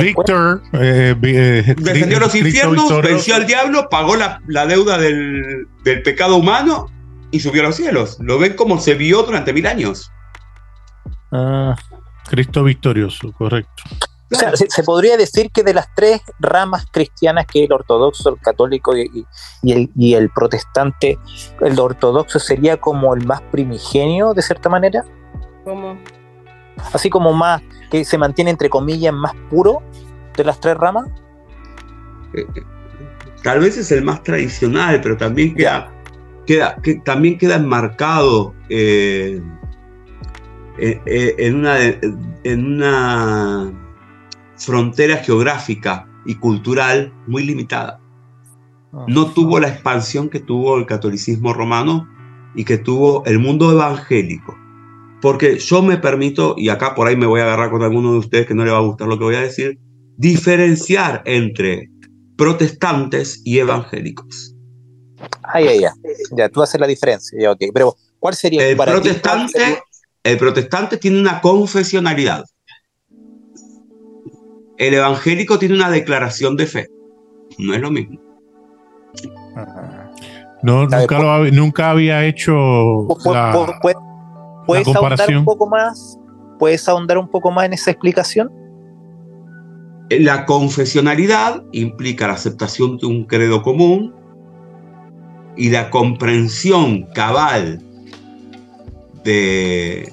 A: Victor
B: eh, eh, defendió los infiernos, venció al diablo, pagó la, deuda del, pecado humano y subió a los cielos. Lo ven como se vio durante mil años.
A: Ah. Cristo victorioso, correcto.
E: O sea, se, podría decir que de las tres ramas cristianas, que es el ortodoxo, el católico y, el, y el protestante, el ortodoxo sería como el más primigenio, de cierta manera.
C: ¿Cómo?
E: Así como más que se mantiene entre comillas más puro de las tres ramas?
B: Eh, eh, tal vez es el más tradicional, pero también queda, queda que, también queda enmarcado eh, eh, eh, en, una, en una frontera geográfica y cultural muy limitada. Ah. No tuvo la expansión que tuvo el catolicismo romano y que tuvo el mundo evangélico. Porque yo me permito, y acá por ahí me voy a agarrar con alguno de ustedes que no le va a gustar lo que voy a decir, diferenciar entre protestantes y evangélicos.
E: Ay, ay, ya. Ya, tú haces la diferencia. Ya, okay. Pero, ¿cuál sería
B: el protestante? El protestante tiene una confesionalidad. El evangélico tiene una declaración de fe. No es lo mismo.
A: No, nunca, nunca había hecho la,
E: ¿Puedes ahondar un poco más? ¿Puedes ahondar un poco más en esa explicación?
B: La confesionalidad implica la aceptación de un credo común y la comprensión cabal de,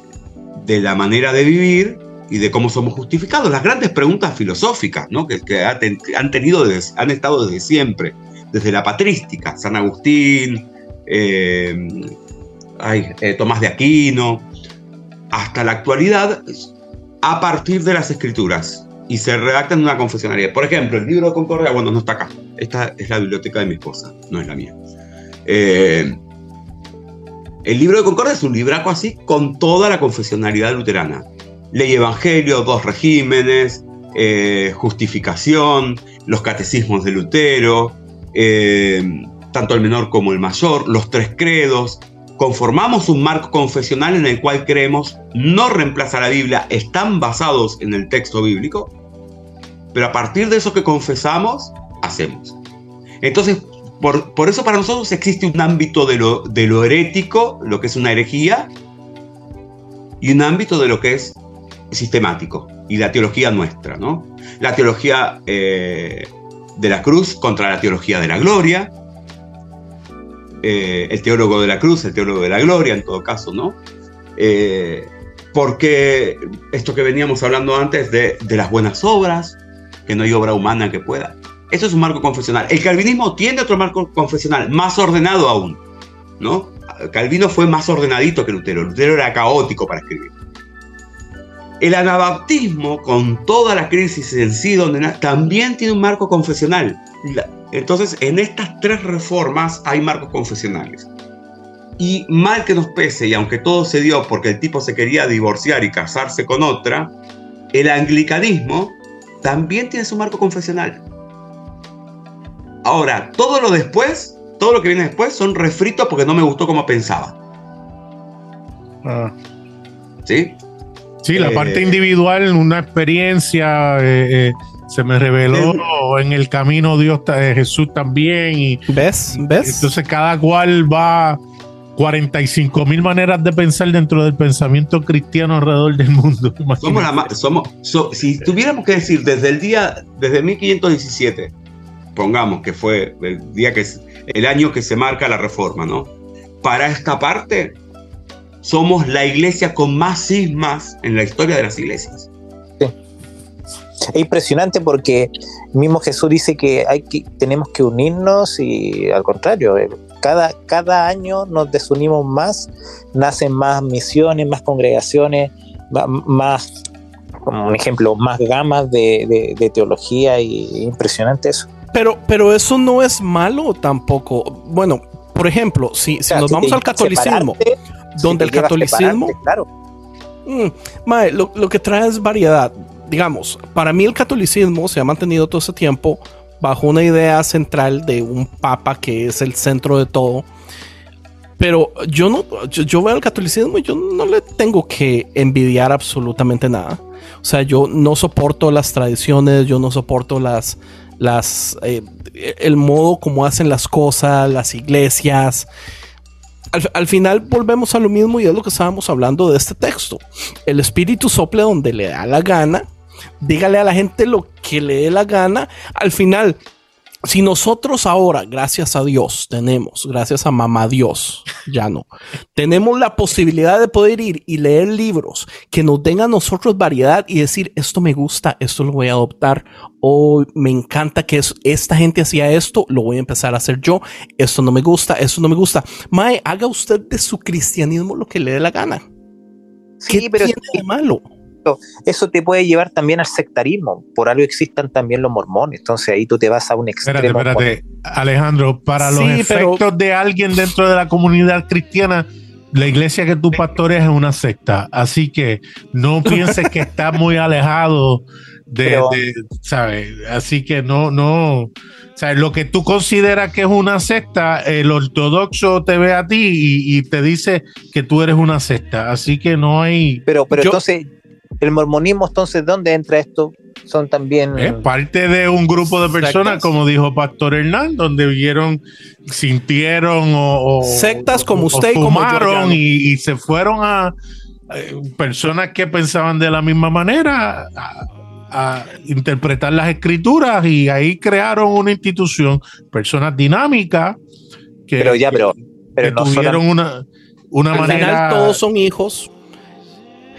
B: de la manera de vivir y de cómo somos justificados. Las grandes preguntas filosóficas ¿no? que, que han, tenido han estado desde siempre, desde la patrística, San Agustín, eh, eh, Tomás de Aquino, hasta la actualidad, a partir de las escrituras y se redactan en una confesionaria. Por ejemplo, el libro de Concordia, bueno, no está acá. Esta es la biblioteca de mi esposa, no es la mía. Eh, el libro de Concordia es un libraco así con toda la confesionalidad luterana. Ley Evangelio, dos regímenes, eh, justificación, los catecismos de Lutero, tanto el menor como el mayor, los tres credos, conformamos un marco confesional en el cual creemos no reemplaza la Biblia, están basados en el texto bíblico, pero a partir de eso que confesamos, hacemos. Entonces, por, eso para nosotros existe un ámbito de lo, de lo herético, lo que es una herejía, y un ámbito de lo que es sistemático, y la teología nuestra, ¿no? La teología eh, de la cruz contra la teología de la gloria, eh, el teólogo de la cruz, el teólogo de la gloria, en todo caso, ¿no? Eh, porque esto que veníamos hablando antes de, las buenas obras, que no hay obra humana que pueda. Eso es un marco confesional. El calvinismo tiene otro marco confesional, más ordenado aún, ¿no? Calvino fue más ordenadito que Lutero. Lutero era caótico para escribir. El anabaptismo, con toda la crisis en sí, donde también tiene un marco confesional. Entonces, en estas tres reformas hay marcos confesionales. Y mal que nos pese, y aunque todo se dio porque el tipo se quería divorciar y casarse con otra, el anglicanismo también tiene su marco confesional. Ahora, todo lo después, todo lo que viene después son refritos porque no me gustó como pensaba.
A: Ah. ¿Sí? Sí, la parte eh, individual, una experiencia, eh, eh, se me reveló en el camino Dios, eh, Jesús también. Y,
D: ¿Ves? ¿Ves?
A: Entonces cada cual va 45 mil maneras de pensar dentro del pensamiento cristiano alrededor del mundo.
B: Somos la somos, si tuviéramos que decir desde el día, desde 1517, pongamos que fue el día que es el año que se marca la reforma, ¿no? Para esta parte, somos la iglesia con más sismas en la historia de las iglesias.
E: Es impresionante porque mismo Jesús dice que, hay que tenemos que unirnos y al contrario, eh, cada, cada año nos desunimos más, nacen más misiones, más congregaciones, más, como un ejemplo, más gamas de, teología y impresionante eso.
D: Pero, pero eso no es malo tampoco. Bueno, por ejemplo, si, nos vamos al catolicismo, donde el catolicismo... Claro. Mm, lo, lo, que trae es variedad digamos, para mí el catolicismo se ha mantenido todo ese tiempo bajo una idea central de un papa que es el centro de todo. Pero yo no, yo, veo el catolicismo y yo no le tengo que envidiar absolutamente nada. O sea, yo no soporto las tradiciones, yo no soporto las, las, eh, el modo como hacen las cosas, las iglesias. Al, al, final volvemos a lo mismo y es lo que estábamos hablando de este texto. El espíritu sople donde le da la gana dígale a la gente lo que le dé la gana. Al final, si nosotros ahora, gracias a Dios, tenemos, gracias a mamá Dios, ya no, tenemos la posibilidad de poder ir y leer libros que nos den a nosotros variedad y decir, esto me gusta, esto lo voy a adoptar, o me encanta que esta gente hacía esto, lo voy a empezar a hacer yo, esto no me gusta, esto no me gusta. Mae, haga usted de su cristianismo lo que le dé la gana.
E: Sí, pero
D: tiene malo?
E: Eso te puede llevar también al sectarismo. Por algo existan también los mormones. Entonces ahí tú te vas a un extremo.
A: Espérate, espérate. Alejandro, para los efectos de alguien dentro de la comunidad cristiana, la iglesia que tú pastoreas es una secta. Así que no pienses que está muy alejado de, ¿sabes? Así que no, no, o sea, lo que tú consideras que es una secta, el ortodoxo te ve a ti y, te dice que tú eres una secta. Así que no hay.
E: Pero, pero entonces, el mormonismo, entonces, ¿dónde entra esto? Son también.
A: Es parte de un grupo de personas, como dijo Pastor Hernán, donde vieron, sintieron o.
D: Sectas como usted
A: y como y, y, se fueron a. Eh, personas que pensaban de la misma manera a interpretar las escrituras y ahí crearon una institución, personas dinámicas que,
E: pero ya, pero, pero
A: tuvieron una, una manera.
D: Final, todos son hijos.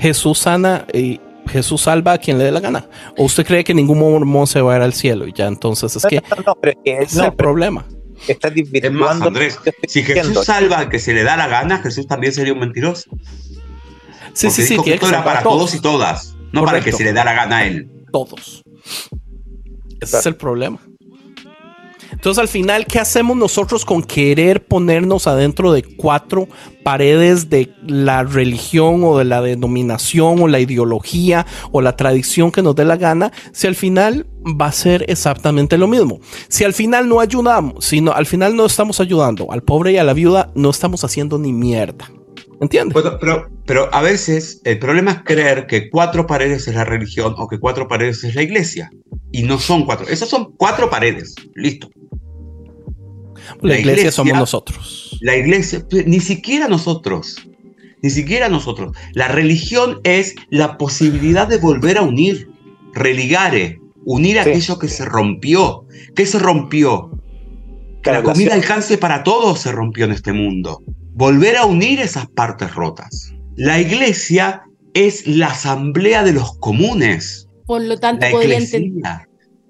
D: Jesús sana y Jesús salva a quien le dé la gana. ¿O usted cree que ningún mormón se va a ir al cielo? Y ya entonces es que no, es el problema.
B: Está es más, Andrés, si Jesús salva al que se le da la gana, Jesús también sería un mentiroso.
D: Sí, sí, sí.
B: que esto era para todos y todas, no para que se le da la gana a él
D: todos. Ese es el problema. Entonces al final, ¿qué hacemos nosotros con querer ponernos adentro de cuatro paredes de la religión o de la denominación o la ideología o la tradición que nos dé la gana? Si al final va a ser exactamente lo mismo. Si al final no ayudamos, si al final no estamos ayudando al pobre y a la viuda, no estamos haciendo ni mierda. ¿Entiendes?
B: pero, pero a veces el problema es creer que cuatro paredes es la religión o que cuatro paredes es la iglesia. Y no son cuatro. Esas son cuatro paredes. Listo.
D: La, iglesia, somos nosotros.
B: La iglesia, ni siquiera nosotros. Ni siquiera nosotros. La religión es la posibilidad de volver a unir. Religare. Unir aquello que se rompió. ¿Qué se rompió? Que la comida alcance para todos se rompió en este mundo volver a unir esas partes rotas. La iglesia es la asamblea de los comunes.
C: Por lo tanto,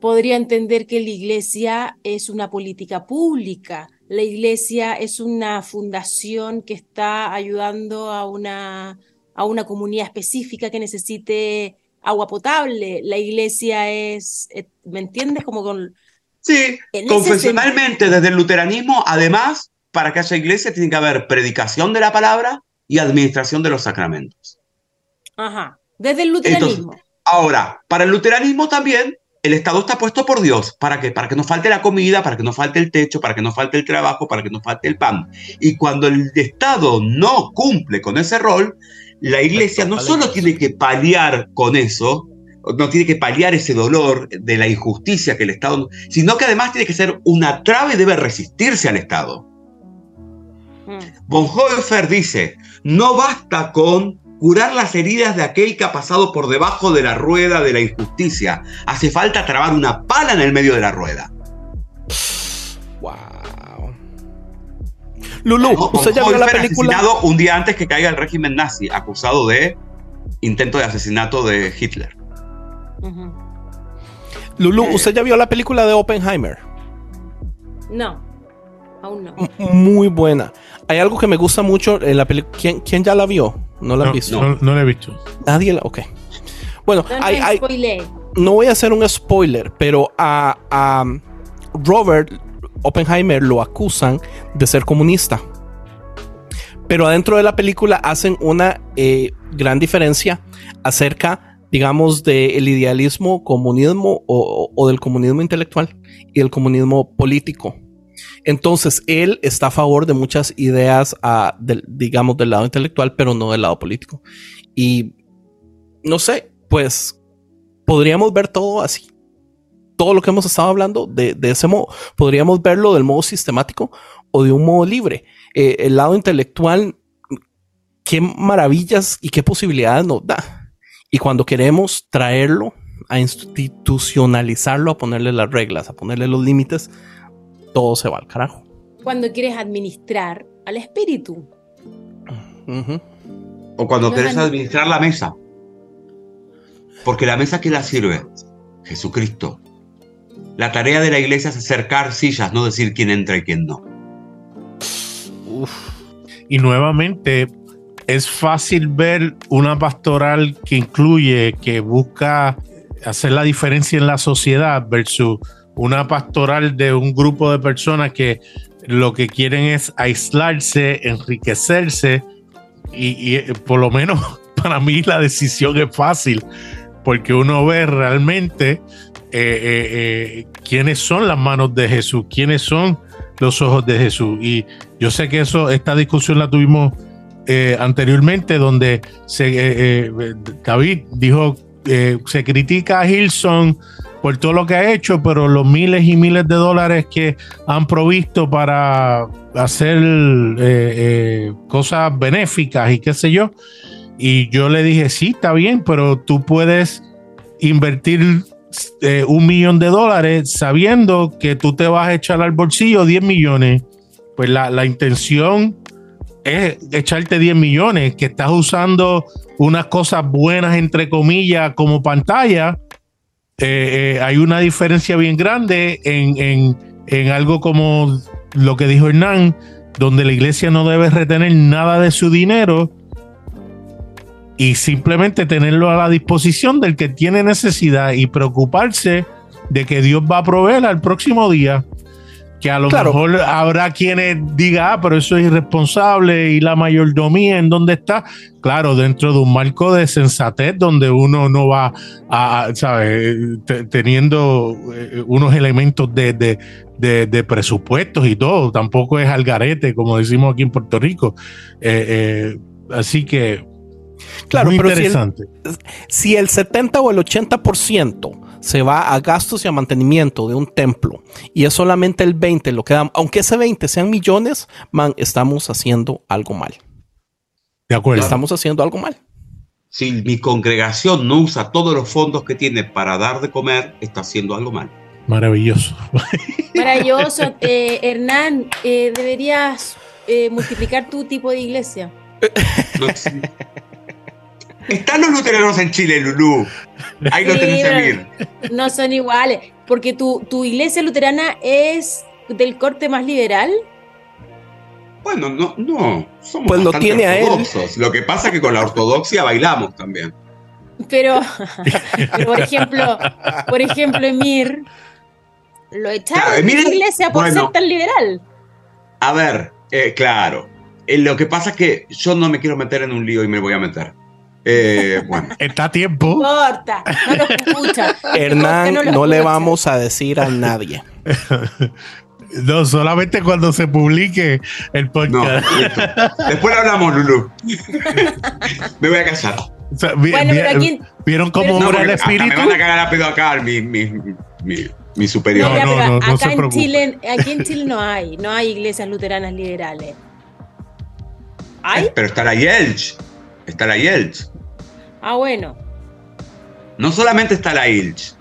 C: podría, entender que la iglesia es una política pública. La iglesia es una fundación que está ayudando a una, a una comunidad específica que necesite agua potable. La iglesia es, eh, ¿me entiendes? Como con...
B: Sí, confesionalmente, desde el luteranismo, además, para que haya iglesia tiene que haber predicación de la palabra y administración de los sacramentos.
C: Ajá, desde el luteranismo.
B: Ahora, para el luteranismo también, el Estado está puesto por Dios. ¿Para qué? Para que no falte la comida, para que no falte el techo, para que no falte el trabajo, para que no falte el pan. Y cuando el Estado no cumple con ese rol, la iglesia no solo tiene que paliar con eso, no tiene que paliar ese dolor de la injusticia que el Estado, sino que además tiene que ser una traba y debe resistirse al Estado. Bonhoeffer dice, no basta con curar las heridas de aquel que ha pasado por debajo de la rueda de la injusticia. Hace falta trabar una pala en el medio de la rueda.
D: Wow. Lulu, ¿usted ya vio la película?
B: asesinado un día antes que caiga el régimen nazi, acusado de intento de asesinato de Hitler.
D: Lulu, ¿usted ya vio la película de Oppenheimer?
C: No, aún no.
D: Muy buena. Hay algo que me gusta mucho en la película. ¿Quién, ya la vio? ¿No la han visto?
A: No, la he visto.
D: Nadie la. Ok. Bueno, no, hay, no voy a hacer un spoiler, pero a, Robert Oppenheimer lo acusan de ser comunista. Pero adentro de la película hacen una eh, gran diferencia acerca, digamos, del idealismo comunismo o, o, del comunismo intelectual y el comunismo político. Entonces, él está a favor de muchas ideas, ah, digamos, del lado intelectual, pero no del lado político. Y no sé, pues podríamos ver todo así. Todo lo que hemos estado hablando de, ese modo. Podríamos verlo del modo sistemático o de un modo libre. Eh, el lado intelectual, qué maravillas y qué posibilidades nos da. Y cuando queremos traerlo a institucionalizarlo, a ponerle las reglas, a ponerle los límites, todo se va al carajo.
C: Cuando quieres administrar al espíritu.
B: O cuando quieres administrar la mesa. Porque la mesa que la sirve, Jesucristo. La tarea de la iglesia es acercar sillas, no decir quién entra y quién no.
A: Y nuevamente, es fácil ver una pastoral que incluye, que busca hacer la diferencia en la sociedad versus una pastoral de un grupo de personas que lo que quieren es aislarse, enriquecerse y, eh, por lo menos para mí la decisión es fácil porque uno ve realmente eh, eh, quiénes son las manos de Jesús, quiénes son los ojos de Jesús. Y yo sé que eso, esta discusión la tuvimos anteriormente, donde David dijo, se critica a Hilson por todo lo que ha hecho, pero los miles y miles de dólares que han provisto para hacer eh, eh, cosas benéficas y qué sé yo. Y yo le dije, sí, está bien, pero tú puedes invertir eh, un millón de dólares sabiendo que tú te vas a echar al bolsillo 10 millones. Pues la, la intención es echarte 10 millones, que estás usando unas cosas buenas, entre comillas, como pantalla eh, eh, hay una diferencia bien grande en, algo como lo que dijo Hernán, donde la iglesia no debe retener nada de su dinero y simplemente tenerlo a la disposición del que tiene necesidad y preocuparse de que Dios va a proveer al próximo día que a lo mejor habrá quienes digan, ah, pero eso es irresponsable y la mayordomía en dónde está. Claro, dentro de un marco de sensatez donde uno no va a, ¿sabes? teniendo eh, unos elementos de, de, presupuestos y todo. Tampoco es algarete, como decimos aquí en Puerto Rico. Eh, eh, así que.
D: Claro, pero interesante. Si el, si el 70 o el 80% se va a gastos y a mantenimiento de un templo y es solamente el 20 lo que dan, aunque ese 20 sean millones, man, estamos haciendo algo mal.
A: De acuerdo.
D: Estamos haciendo algo mal.
B: Si mi congregación no usa todos los fondos que tiene para dar de comer, está haciendo algo mal.
A: Maravilloso.
C: Maravilloso. Eh, Hernán, eh, deberías eh, multiplicar tu tipo de iglesia. No,
B: están los luteranos en Chile, Lulú. Ahí lo tenés que ver.
C: No son iguales, porque tu, tu iglesia luterana es del corte más liberal.
B: Bueno, no, no.
D: Somos pues lo tiene ortodoxos.
B: Lo que pasa es que con la ortodoxia bailamos también.
C: Pero, por ejemplo, por ejemplo, Emir lo echaron de la iglesia por ser tan liberal.
B: A ver, eh, claro. Eh, lo que pasa es que yo no me quiero meter en un lío y me voy a meter. Eh, bueno.
A: Está a tiempo.
C: Corta, no lo escucha.
D: Hernán, no, le vamos a decir a nadie.
A: No, solamente cuando se publique el podcast.
B: Después lo hablamos, Lulu. Me voy a casar.
A: bueno, pero aquí, ¿Vieron cómo obra el espíritu? Me
B: van a cagar a pedo acá mi, mi, mi, mi superior.
C: No, no, no, acá en Chile, aquí en Chile no hay, no hay iglesias luteranas liberales. ¿Hay?
B: Pero está la Yelch. Está la Yelch.
C: Ah, bueno.
B: No solamente está la Ilch.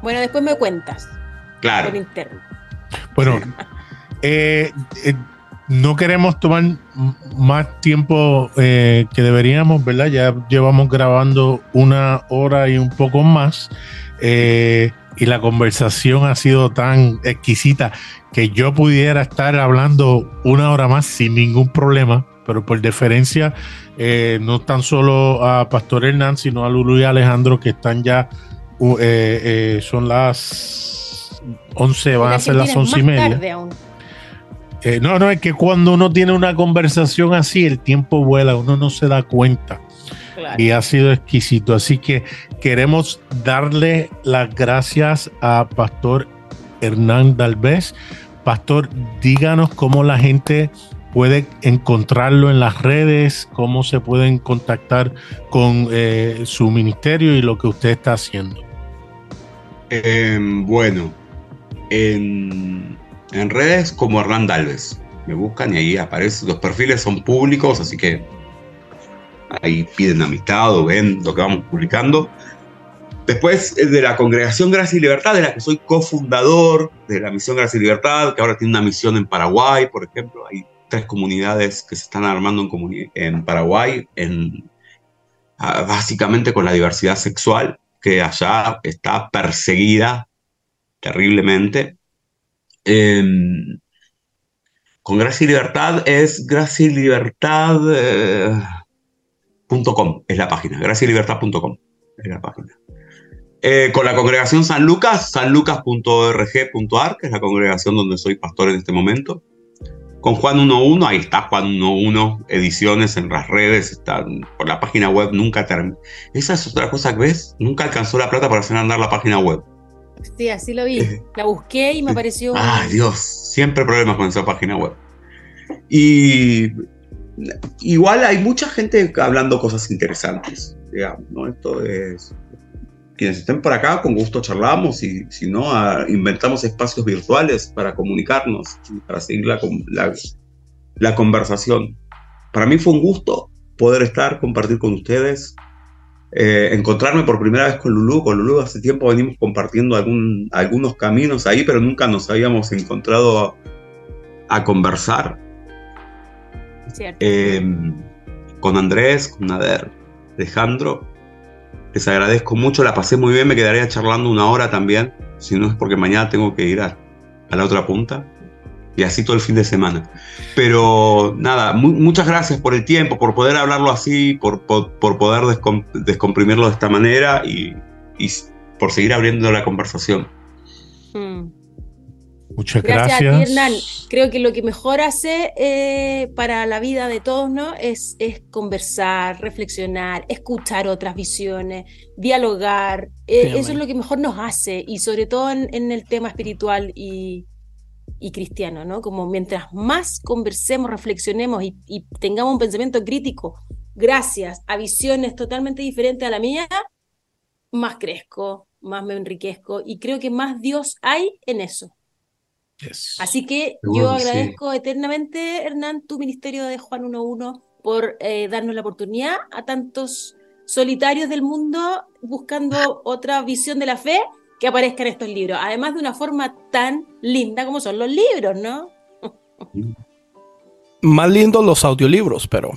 C: Bueno, después me cuentas.
B: Claro.
A: Bueno, eh, eh, no queremos tomar más tiempo eh, que deberíamos, ¿verdad? Ya llevamos grabando una hora y un poco más. y la conversación ha sido tan exquisita que yo pudiera estar hablando una hora más sin ningún problema pero por deferencia, eh, no tan solo a Pastor Hernán, sino a Lulu y Alejandro, que están ya, uh, eh, eh, son las 11, van a ser las 11 y media. no, no, es que cuando uno tiene una conversación así, el tiempo vuela, uno no se da cuenta. Y ha sido exquisito. Así que queremos darle las gracias a Pastor Hernán Dalvez. Pastor, díganos cómo la gente puede encontrarlo en las redes, cómo se pueden contactar con eh, su ministerio y lo que usted está haciendo.
B: Em, bueno, en, redes como Hernán Alves. Me buscan y ahí aparecen. Los perfiles son públicos, así que ahí piden amistad o ven lo que vamos publicando. Después de la Congregación Gracia y Libertad, de la que soy cofundador de la Misión Gracia y Libertad, que ahora tiene una misión en Paraguay, por ejemplo. Ahí tres comunidades que se están armando en, Paraguay, en, ah, básicamente con la diversidad sexual, que allá está perseguida terriblemente. Em, con Gracia y Libertad es gracia y libertad. Eh, es la página, gracialibertad.com es la página. Eh, con la congregación San Lucas, sanlucas.org.ar, que es la congregación donde soy pastor en este momento. Con Juan 11, ahí está Juan 11, ediciones en las redes, están por la página web, nunca termina. Esa es otra cosa que ves, nunca alcanzó la plata para hacer andar la página web.
C: Sí, así lo vi. Eh, la busqué y me pareció.
B: Ah, Dios, siempre problemas con esa página web. Y igual hay mucha gente hablando cosas interesantes, digamos, ¿no? Esto es... Quienes estén por acá, con gusto charlamos y si no, inventamos espacios virtuales para comunicarnos, para seguir la, la, conversación. Para mí fue un gusto poder estar, compartir con ustedes, eh, encontrarme por primera vez con Lulu. Con Lulu hace tiempo venimos compartiendo algún, algunos caminos ahí, pero nunca nos habíamos encontrado a conversar. Em, con Andrés, con Nader, Alejandro. Les agradezco mucho, la pasé muy bien, me quedaría charlando una hora también, si no es porque mañana tengo que ir a, la otra punta y así todo el fin de semana. Pero nada, muchas gracias por el tiempo, por poder hablarlo así, por, poder descomprimirlo de esta manera y, por seguir abriendo la conversación.
A: Hmm. Muchas gracias. Gracias a ti, Hernán.
C: Creo que lo que mejor hace eh, para la vida de todos, ¿no? Es, es conversar, reflexionar, escuchar otras visiones, dialogar. Eh, eso es lo que mejor nos hace, y sobre todo en, el tema espiritual y, cristiano, ¿no? Como mientras más conversemos, reflexionemos y, y tengamos un pensamiento crítico, gracias a visiones totalmente diferentes a la mía, más crezco, más me enriquezco, y creo que más Dios hay en eso. Así que yo agradezco eternamente, Hernán, tu ministerio de Juan 1.1 por eh, darnos la oportunidad a tantos solitarios del mundo buscando otra visión de la fe que aparezcan estos libros. Además de una forma tan linda como son los libros, ¿no?
D: Más lindos los audiolibros, pero.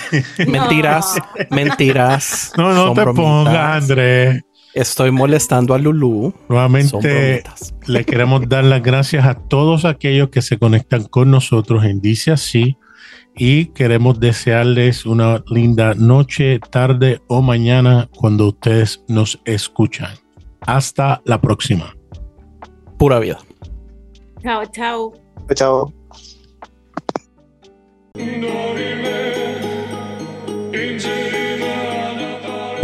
D: mentiras, mentiras.
A: No, no te pongas, Andrés.
D: Estoy molestando a Lulu.
A: Nuevamente le queremos dar las gracias a todos aquellos que se conectan con nosotros en Dice Así y queremos desearles una linda noche, tarde o mañana cuando ustedes nos escuchan. Hasta la próxima.
D: Pura vida.
C: Chao, chao.
G: Chao.